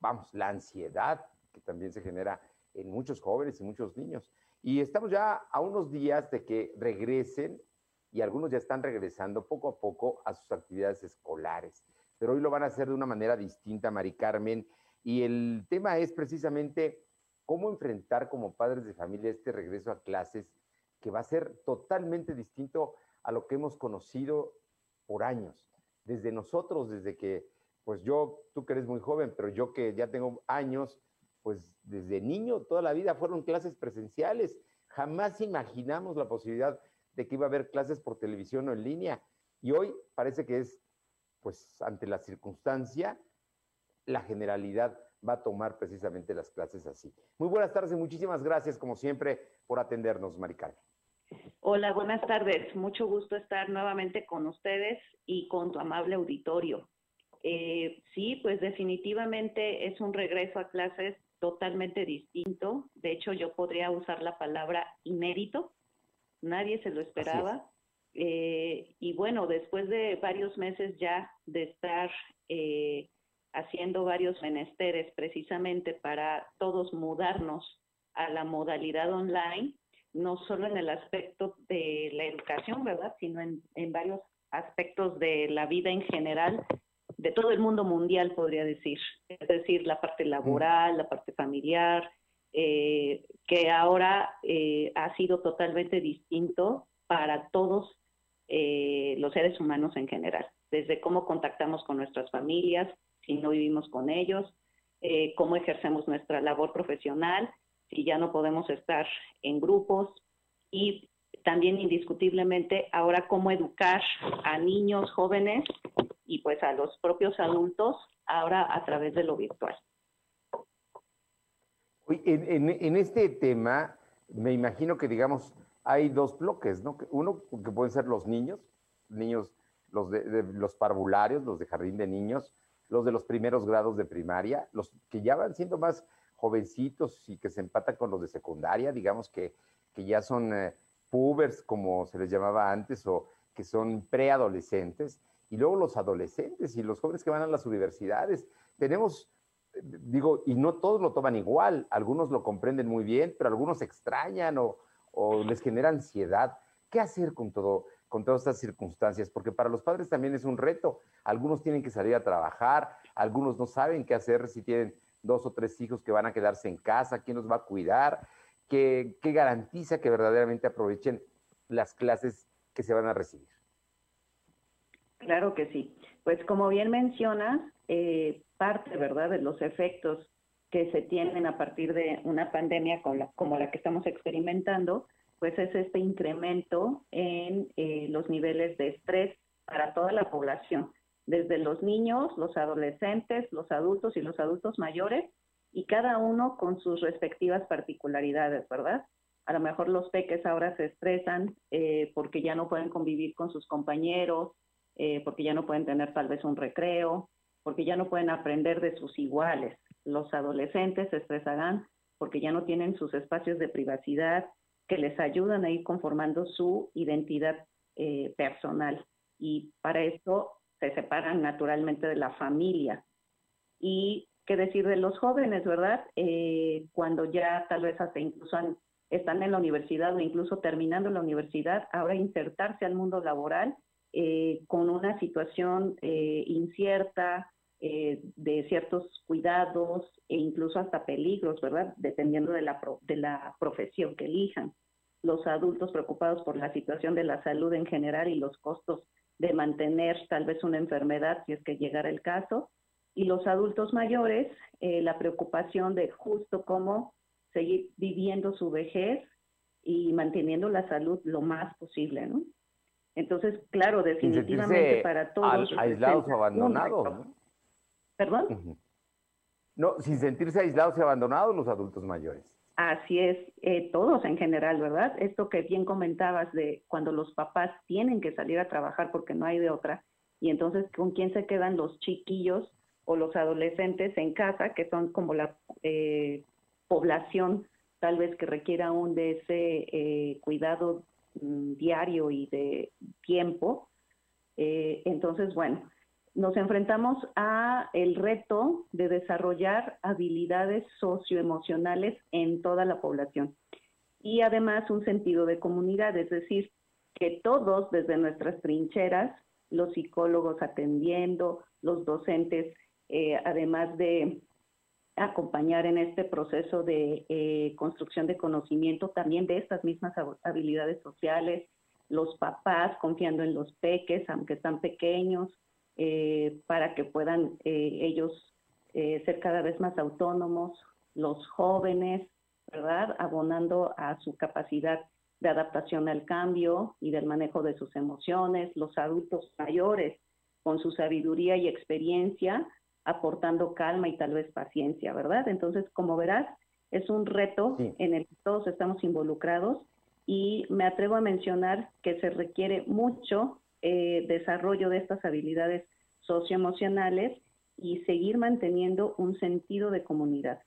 [SPEAKER 1] vamos, la ansiedad, que también se genera en muchos jóvenes y muchos niños. Y estamos ya a unos días de que regresen, y algunos ya están regresando poco a poco a sus actividades escolares, pero hoy lo van a hacer de una manera distinta, Mari Carmen, y el tema es precisamente cómo enfrentar como padres de familia este regreso a clases que va a ser totalmente distinto a lo que hemos conocido por años. Desde nosotros, desde que, pues yo, tú que eres muy joven, pero yo que ya tengo años, pues desde niño, toda la vida fueron clases presenciales. Jamás imaginamos la posibilidad de que iba a haber clases por televisión o en línea. Y hoy parece que es, pues ante la circunstancia, la generalidad va a tomar precisamente las clases así. Muy buenas tardes y muchísimas gracias, como siempre, por atendernos, Maricarmen.
[SPEAKER 24] Hola, buenas tardes. Mucho gusto estar nuevamente con ustedes y con tu amable auditorio. Eh, sí, pues definitivamente es un regreso a clases totalmente distinto. De hecho, yo podría usar la palabra inédito. Nadie se lo esperaba. Eh, y bueno, después de varios meses ya de estar eh, haciendo varios menesteres precisamente para todos mudarnos a la modalidad online, no solo en el aspecto de la educación, ¿verdad? Sino en, en varios aspectos de la vida en general, de todo el mundo mundial, podría decir. Es decir, la parte laboral, la parte familiar, eh, que ahora eh, ha sido totalmente distinto para todos eh, los seres humanos en general, desde cómo contactamos con nuestras familias, si no vivimos con ellos, cómo ejercemos nuestra labor profesional, si ya no podemos estar en grupos y también indiscutiblemente ahora cómo educar a niños, jóvenes y pues a los propios adultos ahora a través de lo virtual.
[SPEAKER 1] En, en, este tema, me imagino que, digamos, hay dos bloques, ¿no? Uno que pueden ser los niños, niños, los de, los parvularios, los de jardín de niños, los de los primeros grados de primaria, los que ya van siendo más jovencitos y que se empatan con los de secundaria, digamos que, que ya son eh, pubers, como se les llamaba antes, o que son preadolescentes, y luego los adolescentes y los jóvenes que van a las universidades. Tenemos, digo, y no todos lo toman igual, algunos lo comprenden muy bien, pero algunos extrañan o, les genera ansiedad. ¿Qué hacer con todo? con todas estas circunstancias, porque para los padres también es un reto. Algunos tienen que salir a trabajar, algunos no saben qué hacer si tienen dos o tres hijos que van a quedarse en casa, quién los va a cuidar, qué, garantiza que verdaderamente aprovechen las clases que se van a recibir.
[SPEAKER 24] Claro que sí. Pues como bien mencionas, eh, parte, ¿verdad?, de los efectos que se tienen a partir de una pandemia como la que estamos experimentando, pues es este incremento en eh, los niveles de estrés para toda la población, desde los niños, los adolescentes, los adultos y los adultos mayores, y cada uno con sus respectivas particularidades, ¿verdad? A lo mejor los peques ahora se estresan eh, porque ya no pueden convivir con sus compañeros, eh, porque ya no pueden tener tal vez un recreo, porque ya no pueden aprender de sus iguales. Los adolescentes se estresarán porque ya no tienen sus espacios de privacidad, que les ayudan a ir conformando su identidad eh, personal. Y para esto se separan naturalmente de la familia. Y qué decir de los jóvenes, ¿verdad? Eh, cuando ya tal vez hasta incluso están en la universidad o incluso terminando la universidad, ahora insertarse al mundo laboral eh, con una situación incierta, de ciertos cuidados e incluso hasta peligros, ¿verdad? Dependiendo de la, de la profesión que elijan. Los adultos preocupados por la situación de la salud en general y los costos de mantener tal vez una enfermedad si es que llegara el caso. Y los adultos mayores, eh, la preocupación de justo cómo seguir viviendo su vejez y manteniendo la salud lo más posible, ¿no? Entonces, claro, definitivamente para todos.
[SPEAKER 1] aislados o abandonados,
[SPEAKER 24] ¿Perdón?
[SPEAKER 1] No, sin sentirse aislados y abandonados los adultos mayores.
[SPEAKER 24] Así es, eh, todos en general, ¿verdad? Esto que bien comentabas de cuando los papás tienen que salir a trabajar porque no hay de otra, y entonces con quién se quedan los chiquillos o los adolescentes en casa, que son como la eh, población tal vez que requiera aún de ese eh, cuidado mm, diario y de tiempo. entonces, bueno, nos enfrentamos a el reto de desarrollar habilidades socioemocionales en toda la población y además un sentido de comunidad, es decir, que todos desde nuestras trincheras, los psicólogos atendiendo, los docentes, eh, además de acompañar en este proceso de eh, construcción de conocimiento también de estas mismas habilidades sociales, los papás confiando en los peques, aunque están pequeños, eh, para que puedan eh, ellos eh, ser cada vez más autónomos, los jóvenes, ¿verdad? Abonando a su capacidad de adaptación al cambio y del manejo de sus emociones, los adultos mayores con su sabiduría y experiencia, aportando calma y tal vez paciencia, ¿verdad? Entonces, como verás, es un reto en el que todos estamos involucrados y me atrevo a mencionar que se requiere mucho eh, desarrollo de estas habilidades socioemocionales y seguir manteniendo un sentido de comunidad.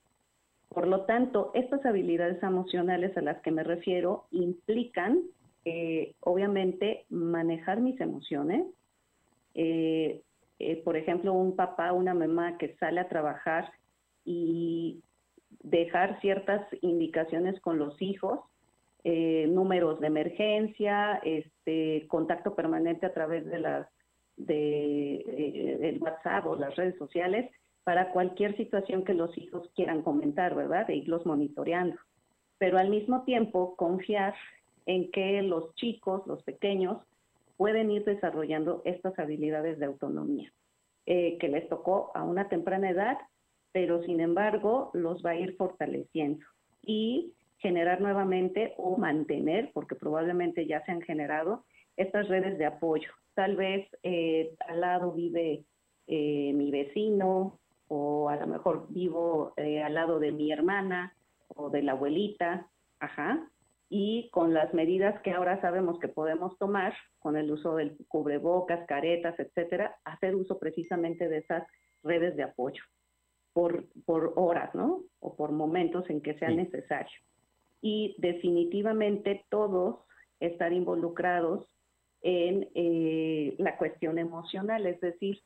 [SPEAKER 24] Por lo tanto, estas habilidades emocionales a las que me refiero implican, eh, obviamente, manejar mis emociones. Eh, por ejemplo, un papá, una mamá que sale a trabajar y dejar ciertas indicaciones con los hijos eh, números de emergencia, este, contacto permanente a través de las de eh, el WhatsApp o las redes sociales para cualquier situación que los hijos quieran comentar, ¿verdad? De irlos monitoreando. Pero al mismo tiempo confiar en que los chicos, los pequeños, pueden ir desarrollando estas habilidades de autonomía, eh, que les tocó a una temprana edad, pero sin embargo los va a ir fortaleciendo. Y generar nuevamente o mantener, porque probablemente ya se han generado, estas redes de apoyo. Tal vez eh, al lado vive eh, mi vecino o a lo mejor vivo eh, al lado de mi hermana o de la abuelita Ajá. Y con las medidas que ahora sabemos que podemos tomar, con el uso del cubrebocas, caretas, etcétera, hacer uso precisamente de esas redes de apoyo por, por horas, ¿no? O por momentos en que sea necesario. Y definitivamente todos estar involucrados en eh, la cuestión emocional, es decir,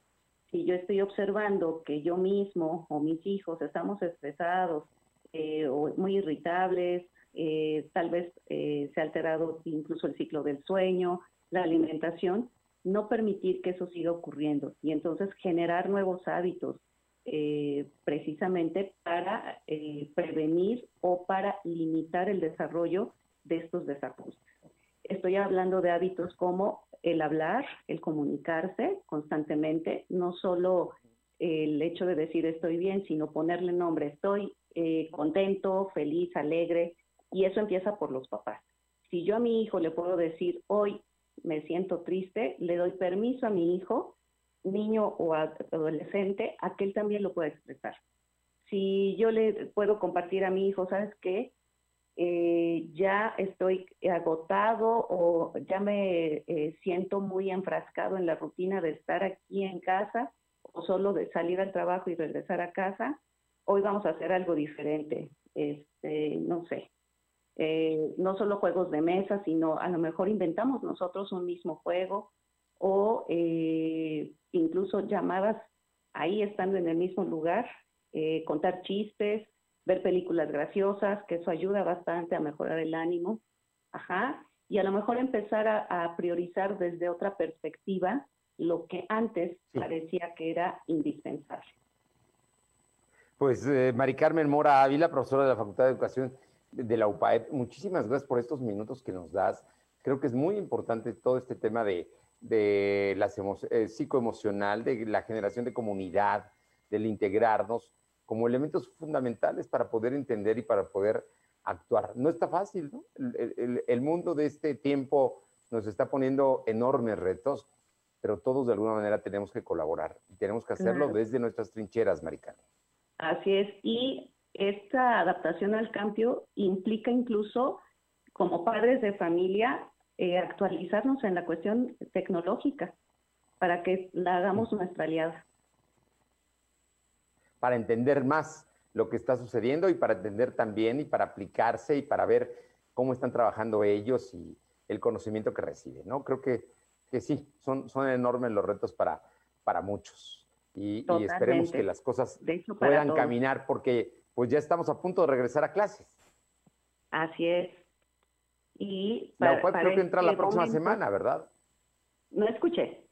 [SPEAKER 24] si yo estoy observando que yo mismo o mis hijos estamos estresados eh, o muy irritables, eh, tal vez se ha alterado incluso el ciclo del sueño, la alimentación, no permitir que eso siga ocurriendo. Y entonces generar nuevos hábitos, eh, precisamente para eh, prevenir o para limitar el desarrollo de estos desajustes. Estoy hablando de hábitos como el hablar, el comunicarse constantemente, no solo el hecho de decir estoy bien, sino ponerle nombre, estoy eh, contento, feliz, alegre, y eso empieza por los papás. Si yo a mi hijo le puedo decir hoy me siento triste, le doy permiso a mi hijo niño o adolescente a que él también lo pueda expresar. Si yo le puedo compartir a mi hijo, ¿sabes qué? Eh, ya estoy agotado o ya me eh, siento muy enfrascado en la rutina de estar aquí en casa o solo de salir al trabajo y regresar a casa, hoy vamos a hacer algo diferente. Este, no sé, eh, no solo juegos de mesa, sino a lo mejor inventamos nosotros un mismo juego o eh, incluso llamadas ahí estando en el mismo lugar, eh, contar chistes, ver películas graciosas, que eso ayuda bastante a mejorar el ánimo. Ajá. Y a lo mejor empezar a, priorizar desde otra perspectiva lo que antes parecía que era indispensable.
[SPEAKER 1] Pues eh, Mari Carmen Mora Ávila, profesora de la Facultad de Educación de la UPAEP, muchísimas gracias por estos minutos que nos das. Creo que es muy importante todo este tema de de la eh, psicoemocional, de la generación de comunidad, del integrarnos como elementos fundamentales para poder entender y para poder actuar. No está fácil, ¿no? El, mundo de este tiempo nos está poniendo enormes retos, pero todos de alguna manera tenemos que colaborar y tenemos que hacerlo desde nuestras trincheras, Maricana.
[SPEAKER 24] Así es, y esta adaptación al cambio implica incluso como padres de familia eh, actualizarnos en la cuestión tecnológica para que la hagamos nuestra aliada.
[SPEAKER 1] Para entender más lo que está sucediendo y para entender también y para aplicarse y para ver cómo están trabajando ellos y el conocimiento que reciben, ¿no? Creo que, que sí, son, son enormes los retos para, para muchos y, y esperemos que las cosas puedan caminar porque pues ya estamos a punto de regresar a clases.
[SPEAKER 24] Así es.
[SPEAKER 1] Y la UPAEP creo que entra la próxima semana, ¿verdad?
[SPEAKER 24] No escuché.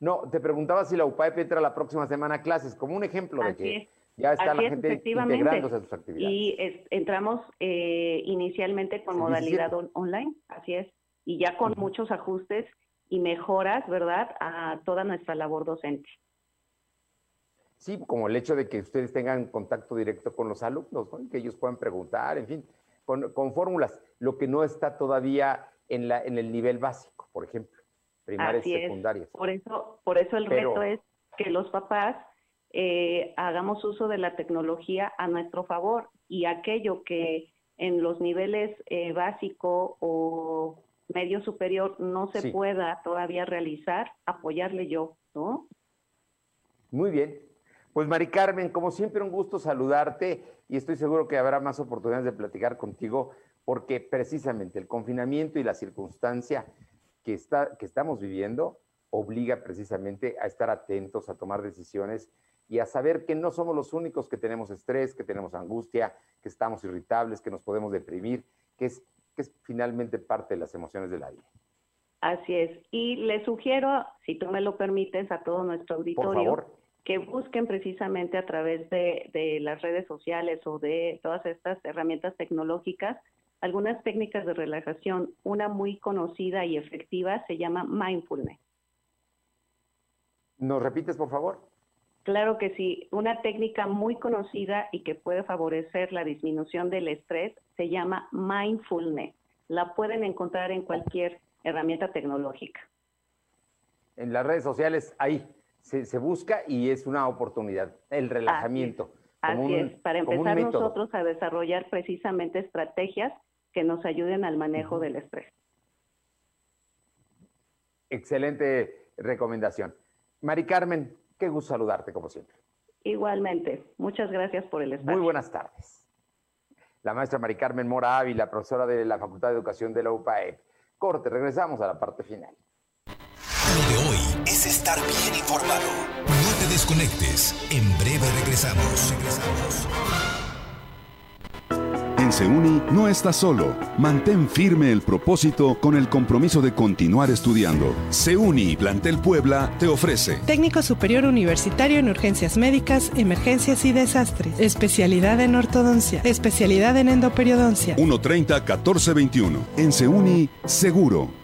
[SPEAKER 1] No, te preguntaba si la UPAEP entra la próxima semana a clases, como un ejemplo de que ya está la gente integrándose a sus actividades.
[SPEAKER 24] Y entramos eh, inicialmente con modalidad online, así es, y ya con muchos ajustes y mejoras, ¿verdad?, a toda nuestra labor docente.
[SPEAKER 1] Sí, como el hecho de que ustedes tengan contacto directo con los alumnos, que ellos puedan preguntar, en fin, con, fórmulas, lo que no está todavía en, la, en el nivel básico, por ejemplo, primarias y secundarias.
[SPEAKER 24] Por eso, por eso el reto es que los papás eh, hagamos uso de la tecnología a nuestro favor y aquello que en los niveles eh, básico o medio superior no se pueda todavía realizar, apoyarle yo, ¿no?
[SPEAKER 1] Muy bien, pues Mari Carmen, como siempre, un gusto saludarte y estoy seguro que habrá más oportunidades de platicar contigo porque precisamente el confinamiento y la circunstancia que, está, que estamos viviendo obliga precisamente a estar atentos, a tomar decisiones y a saber que no somos los únicos que tenemos estrés, que tenemos angustia, que estamos irritables, que nos podemos deprimir, que es, que es finalmente parte de las emociones de la vida.
[SPEAKER 24] Así es. Y le sugiero, si tú me lo permites, a todo nuestro auditorio. Por favor que busquen precisamente a través de, las redes sociales o de todas estas herramientas tecnológicas algunas técnicas de relajación. Una muy conocida y efectiva se llama mindfulness.
[SPEAKER 1] ¿Nos repites, por favor?
[SPEAKER 24] Claro que sí. Una técnica muy conocida y que puede favorecer la disminución del estrés se llama mindfulness. La pueden encontrar en cualquier herramienta tecnológica.
[SPEAKER 1] En las redes sociales, ahí se, busca y es una oportunidad, el relajamiento.
[SPEAKER 24] Así es, para empezar nosotros a desarrollar precisamente estrategias que nos ayuden al manejo del estrés.
[SPEAKER 1] Excelente recomendación. Mari Carmen, qué gusto saludarte como siempre.
[SPEAKER 24] Igualmente, muchas gracias por el espacio.
[SPEAKER 1] Muy buenas tardes. La maestra Mari Carmen Mora Ávila, profesora de la Facultad de Educación de la UPAE. Corte, regresamos a la parte final.
[SPEAKER 2] Lo de hoy es estar bien informado. No te desconectes. En breve regresamos. Regresamos.
[SPEAKER 8] En Seuni no estás solo. Mantén firme el propósito con el compromiso de continuar estudiando. Seuni Plantel Puebla te ofrece
[SPEAKER 25] Técnico Superior Universitario en Urgencias Médicas, Emergencias y Desastres. Especialidad en Ortodoncia. Especialidad en Endoperiodoncia.
[SPEAKER 8] 130 1421. En Seuni, seguro.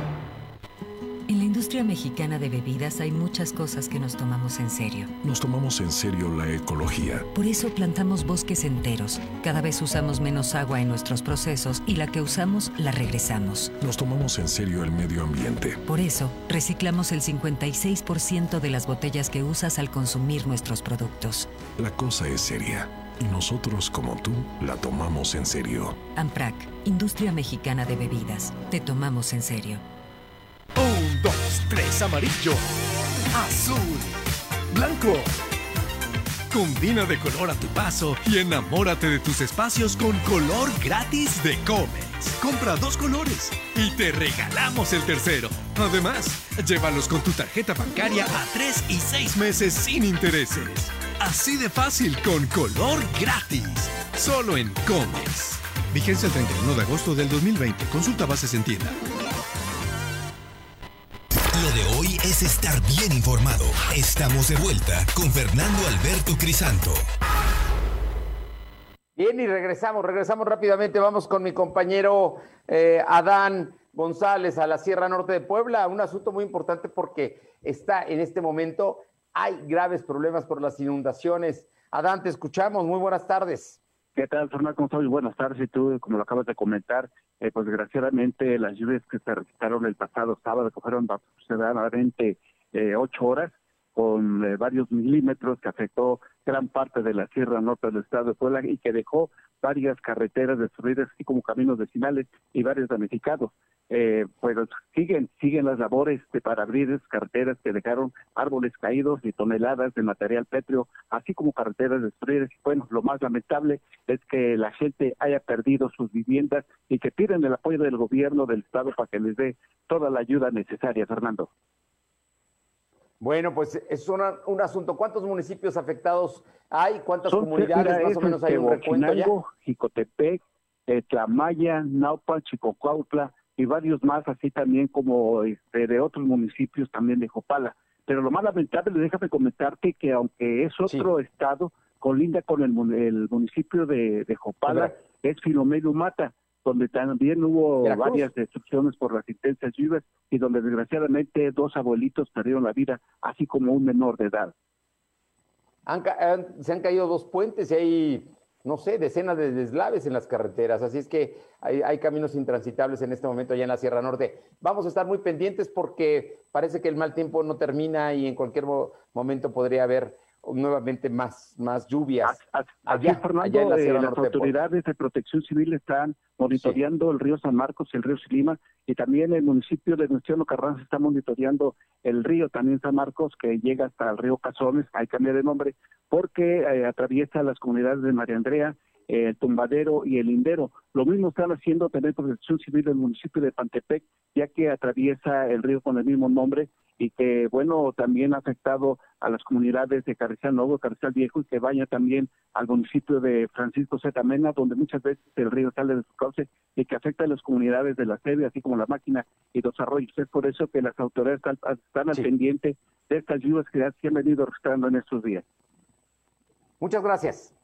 [SPEAKER 26] En la industria mexicana de bebidas hay muchas cosas que nos tomamos en serio.
[SPEAKER 13] Nos tomamos en serio la ecología.
[SPEAKER 26] Por eso plantamos bosques enteros. Cada vez usamos menos agua en nuestros procesos y la que usamos la regresamos.
[SPEAKER 13] Nos tomamos en serio el medio ambiente.
[SPEAKER 26] Por eso, reciclamos el 56% de las botellas que usas al consumir nuestros productos.
[SPEAKER 13] La cosa es seria. Y nosotros, como tú, la tomamos en serio.
[SPEAKER 26] AMPRAC, Industria Mexicana de Bebidas. Te tomamos en serio.
[SPEAKER 27] Tres, amarillo, azul, blanco. Combina de color a tu paso y enamórate de tus espacios con color gratis de Comex. Compra dos colores y te regalamos el tercero. Además, llévalos con tu tarjeta bancaria a tres y seis meses sin intereses. Así de fácil con color gratis. Solo en Comex. Vigencia el 31 de agosto del 2020. Consulta bases en tienda.
[SPEAKER 2] Lo de hoy es estar bien informado. Estamos de vuelta con Fernando Alberto Crisanto.
[SPEAKER 1] Bien, y regresamos, regresamos rápidamente. Vamos con mi compañero eh, Adán González a la Sierra Norte de Puebla. Un asunto muy importante porque está en este momento, hay graves problemas por las inundaciones. Adán, te escuchamos. Muy buenas tardes.
[SPEAKER 28] ¿Qué tal, Fernando? ¿Cómo estás? Buenas tardes. Y tú, como lo acabas de comentar, eh, pues desgraciadamente las lluvias que se registraron el pasado sábado, que fueron aproximadamente eh, ocho horas, con eh, varios milímetros, que afectó gran parte de la Sierra Norte del estado de Puebla y que dejó varias carreteras destruidas, así como caminos vecinales y varios damnificados. Eh, pues siguen, siguen las labores de para abrir esas carreteras que dejaron árboles caídos y toneladas de material pétreo, así como carreteras destruidas. Bueno, lo más lamentable es que la gente haya perdido sus viviendas y que piden el apoyo del gobierno del estado para que les dé toda la ayuda necesaria, Fernando.
[SPEAKER 1] Bueno, pues es una- un asunto. ¿Cuántos municipios afectados hay? ¿Cuántas
[SPEAKER 28] Son,
[SPEAKER 1] comunidades más o menos hay un
[SPEAKER 28] este,
[SPEAKER 1] recuento ya?
[SPEAKER 28] Jicotepec, eh, Tlamaya, Naupa, Chicocuautla y varios más, así también como este, de otros municipios también de Jopala. Pero lo más lamentable, déjame comentarte que aunque es otro estado, colinda con el, el municipio de, de Jopala, es Filomeno Mata, donde también hubo
[SPEAKER 1] Veracruz.
[SPEAKER 28] varias destrucciones por las intensas lluvias y donde desgraciadamente dos abuelitos perdieron la vida, así como un menor de edad.
[SPEAKER 1] Han ca- han- se han caído dos puentes y hay, no sé, decenas de deslaves en las carreteras. Así es que hay, hay caminos intransitables en este momento allá en la Sierra Norte. Vamos a estar muy pendientes porque parece que el mal tiempo no termina y en cualquier mo- momento podría haber nuevamente más, más lluvias.
[SPEAKER 28] Aquí,
[SPEAKER 1] allá,
[SPEAKER 28] Fernando,
[SPEAKER 1] allá en la
[SPEAKER 28] eh, las autoridades de protección civil están monitoreando el río San Marcos, el río Silima, y también el municipio de Venustiano Carranza está monitoreando el río también San Marcos, que llega hasta el río Cazones, hay cambio de nombre, porque eh, atraviesa las comunidades de María Andrea, el Tumbadero y el Lindero. Lo mismo están haciendo también Protección Civil del municipio de Pantepec, ya que atraviesa el río con el mismo nombre y que, bueno, también ha afectado a las comunidades de Carrizal Nuevo, Carrizal Viejo y que vaya también al municipio de Francisco Zetamena, donde muchas veces el río sale de su cauce y que afecta a las comunidades de la sede, así como la máquina y los arroyos. Es por eso que las autoridades están, al pendiente de estas lluvias que se han venido registrando en estos días.
[SPEAKER 1] Muchas gracias.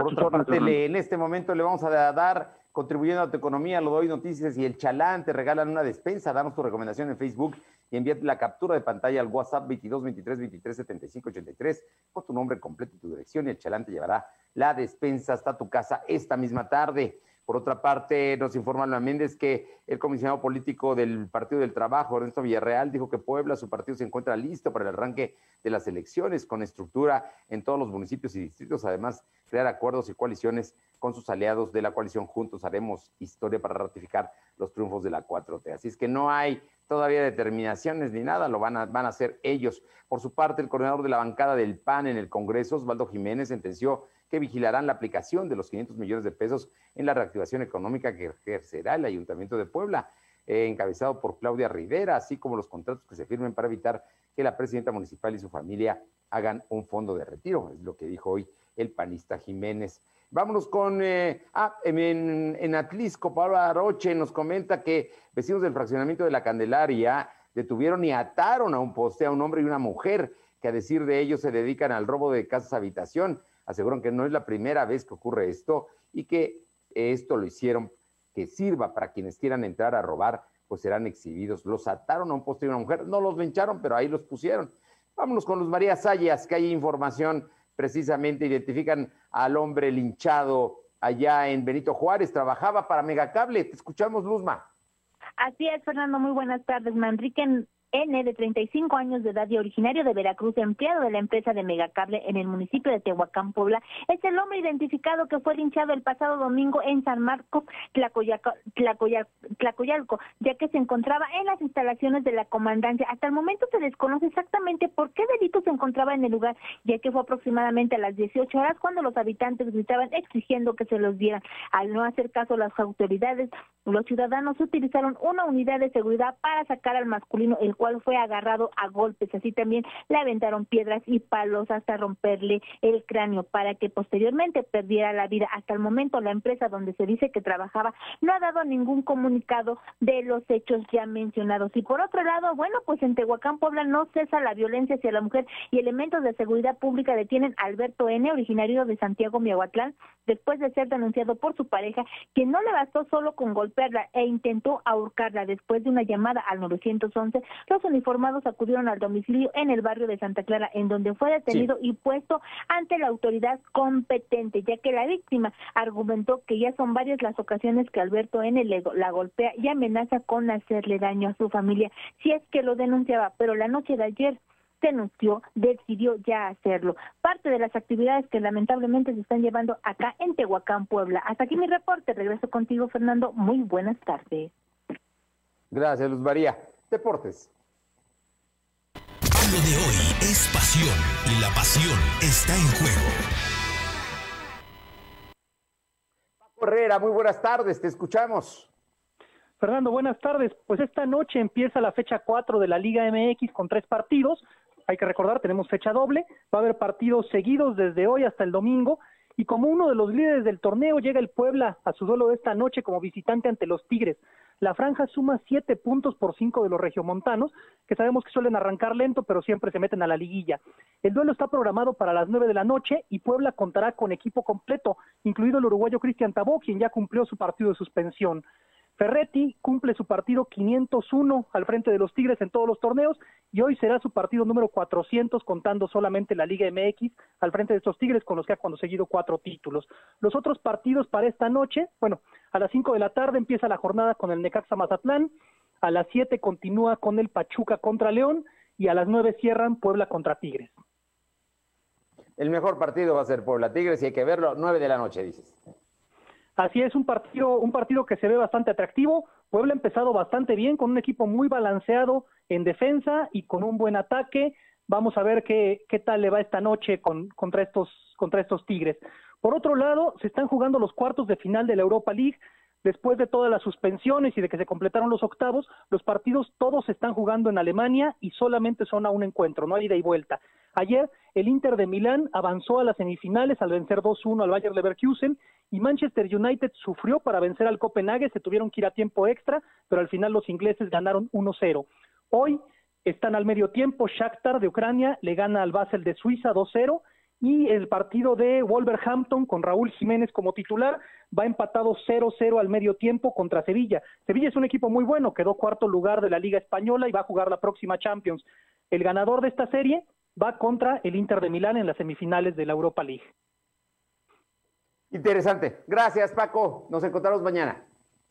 [SPEAKER 1] Por otra parte, en este momento le vamos a dar contribuyendo a tu economía, lo doy noticias y el chalán te regalan una despensa. Danos tu recomendación en Facebook y envíate la captura de pantalla al WhatsApp 22 23 23 75 83 con tu nombre completo y tu dirección y el chalán te llevará la despensa hasta tu casa esta misma tarde. Por otra parte, nos informa Luis Méndez que el comisionado político del Partido del Trabajo, Ernesto Villarreal, dijo que Puebla, su partido, se encuentra listo para el arranque de las elecciones con estructura en todos los municipios y distritos. Además, crear acuerdos y coaliciones con sus aliados de la coalición Juntos Haremos Historia para ratificar los triunfos de la 4T. Así es que no hay todavía determinaciones ni nada, lo van a, van a hacer ellos. Por su parte, el coordinador de la bancada del PAN en el Congreso, Osvaldo Jiménez, sentenció que vigilarán la aplicación de los 500 millones de pesos en la reactivación económica que ejercerá el Ayuntamiento de Puebla, eh, encabezado por Claudia Rivera, así como los contratos que se firmen para evitar que la presidenta municipal y su familia hagan un fondo de retiro, es lo que dijo hoy el panista Jiménez. Vámonos con, eh, ah, en, Atlisco, Pablo Aroche nos comenta que vecinos del fraccionamiento de la Candelaria detuvieron y ataron a un poste a un hombre y una mujer que a decir de ellos se dedican al robo de casas habitación aseguran que no es la primera vez que ocurre esto y que esto lo hicieron que sirva para quienes quieran entrar a robar, pues serán exhibidos. Los ataron a un poste y una mujer, no los vencharon, pero ahí los pusieron. Vámonos con Luz María Sayas, que hay información precisamente, identifican al hombre linchado allá en Benito Juárez, trabajaba para Megacable. Te escuchamos, Luzma.
[SPEAKER 29] Así es, Fernando, muy buenas tardes. Manrique N, de 35 años de edad y originario de Veracruz, empleado de la empresa de Megacable en el municipio de Tehuacán, Puebla, es el hombre identificado que fue linchado el pasado domingo en San Marcos, Tlacoyalco, ya que se encontraba en las instalaciones de la comandancia. Hasta el momento se desconoce exactamente por qué delito se encontraba en el lugar, ya que fue aproximadamente a las 18 horas cuando los habitantes gritaban exigiendo que se los dieran. Al no hacer caso las autoridades, los ciudadanos utilizaron una unidad de seguridad para sacar al masculino, el cual fue agarrado a golpes. Así también le aventaron piedras y palos hasta romperle el cráneo para que posteriormente perdiera la vida. Hasta el momento la empresa donde se dice que trabajaba no ha dado ningún comunicado de los hechos ya mencionados. Y por otro lado, bueno, pues en Tehuacán, Puebla no cesa la violencia hacia la mujer y elementos de seguridad pública detienen a Alberto N., originario de Santiago Miahuatlán, después de ser denunciado por su pareja, que no le bastó solo con golpearla e intentó ahorcarla después de una llamada al 911 los uniformados acudieron al domicilio en el barrio de Santa Clara, en donde fue detenido y puesto ante la autoridad competente, ya que la víctima argumentó que ya son varias las ocasiones que Alberto N. la golpea y amenaza con hacerle daño a su familia si es que lo denunciaba, pero la noche de ayer denunció, decidió ya hacerlo. Parte de las actividades que lamentablemente se están llevando acá en Tehuacán, Puebla. Hasta aquí mi reporte. Regreso contigo, Fernando. Muy buenas tardes.
[SPEAKER 1] Gracias, Luz María. Deportes.
[SPEAKER 2] Lo de hoy es pasión y la pasión está en juego.
[SPEAKER 1] Paco Herrera, muy buenas tardes, te escuchamos.
[SPEAKER 30] Fernando, buenas tardes. Pues esta noche empieza la fecha 4 de la Liga MX con tres partidos. Hay que recordar, tenemos fecha doble. Va a haber partidos seguidos desde hoy hasta el domingo. Y como uno de los líderes del torneo, llega el Puebla a su duelo de esta noche como visitante ante los Tigres. La franja suma siete puntos por cinco de los regiomontanos, que sabemos que suelen arrancar lento, pero siempre se meten a la liguilla. El duelo está programado para las nueve de la noche y Puebla contará con equipo completo, incluido el uruguayo Cristian Tabó, quien ya cumplió su partido de suspensión. Ferretti cumple su partido 501 al frente de los Tigres en todos los torneos y hoy será su partido número 400 contando solamente la Liga MX al frente de estos Tigres con los que ha conseguido cuatro títulos. Los otros partidos para esta noche, bueno, a las 5 de la tarde empieza la jornada con el Necaxa Mazatlán, a las 7 continúa con el Pachuca contra León y a las 9 cierran Puebla contra Tigres.
[SPEAKER 1] El mejor partido va a ser Puebla Tigres y hay que verlo 9 de la noche, dices.
[SPEAKER 30] Así es, un partido, un partido que se ve bastante atractivo. Puebla ha empezado bastante bien, con un equipo muy balanceado en defensa y con un buen ataque. Vamos a ver qué, qué tal le va esta noche con, contra, estos, contra estos Tigres. Por otro lado, se están jugando los cuartos de final de la Europa League. Después de todas las suspensiones y de que se completaron los octavos, los partidos todos están jugando en Alemania y solamente son a un encuentro, no hay ida y vuelta. Ayer el Inter de Milán avanzó a las semifinales al vencer 2-1 al Bayern Leverkusen y Manchester United sufrió para vencer al Copenhague, se tuvieron que ir a tiempo extra, pero al final los ingleses ganaron 1-0. Hoy están al medio tiempo, Shakhtar de Ucrania le gana al Basel de Suiza 2-0 y el partido de Wolverhampton con Raúl Jiménez como titular va empatado 0-0 al medio tiempo contra Sevilla. Sevilla es un equipo muy bueno, quedó cuarto lugar de la Liga Española y va a jugar la próxima Champions. El ganador de esta serie va contra el Inter de Milán en las semifinales de la Europa League.
[SPEAKER 1] Interesante. Gracias, Paco. Nos encontramos mañana.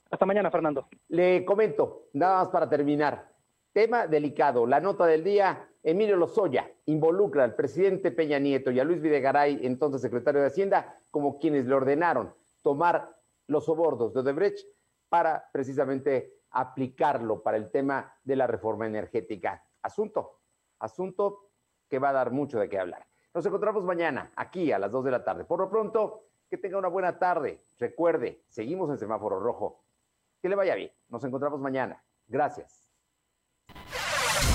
[SPEAKER 30] Hasta mañana, Fernando.
[SPEAKER 1] Le comento, nada más para terminar. Tema delicado. La nota del día, Emilio Lozoya involucra al presidente Peña Nieto y a Luis Videgaray, entonces secretario de Hacienda, como quienes le ordenaron tomar los sobordos de Odebrecht para precisamente aplicarlo para el tema de la reforma energética. Asunto, asunto que va a dar mucho de qué hablar. Nos encontramos mañana aquí a las 2 de la tarde. Por lo pronto, que tenga una buena tarde. Recuerde, seguimos en semáforo rojo. Que le vaya bien. Nos encontramos mañana. Gracias.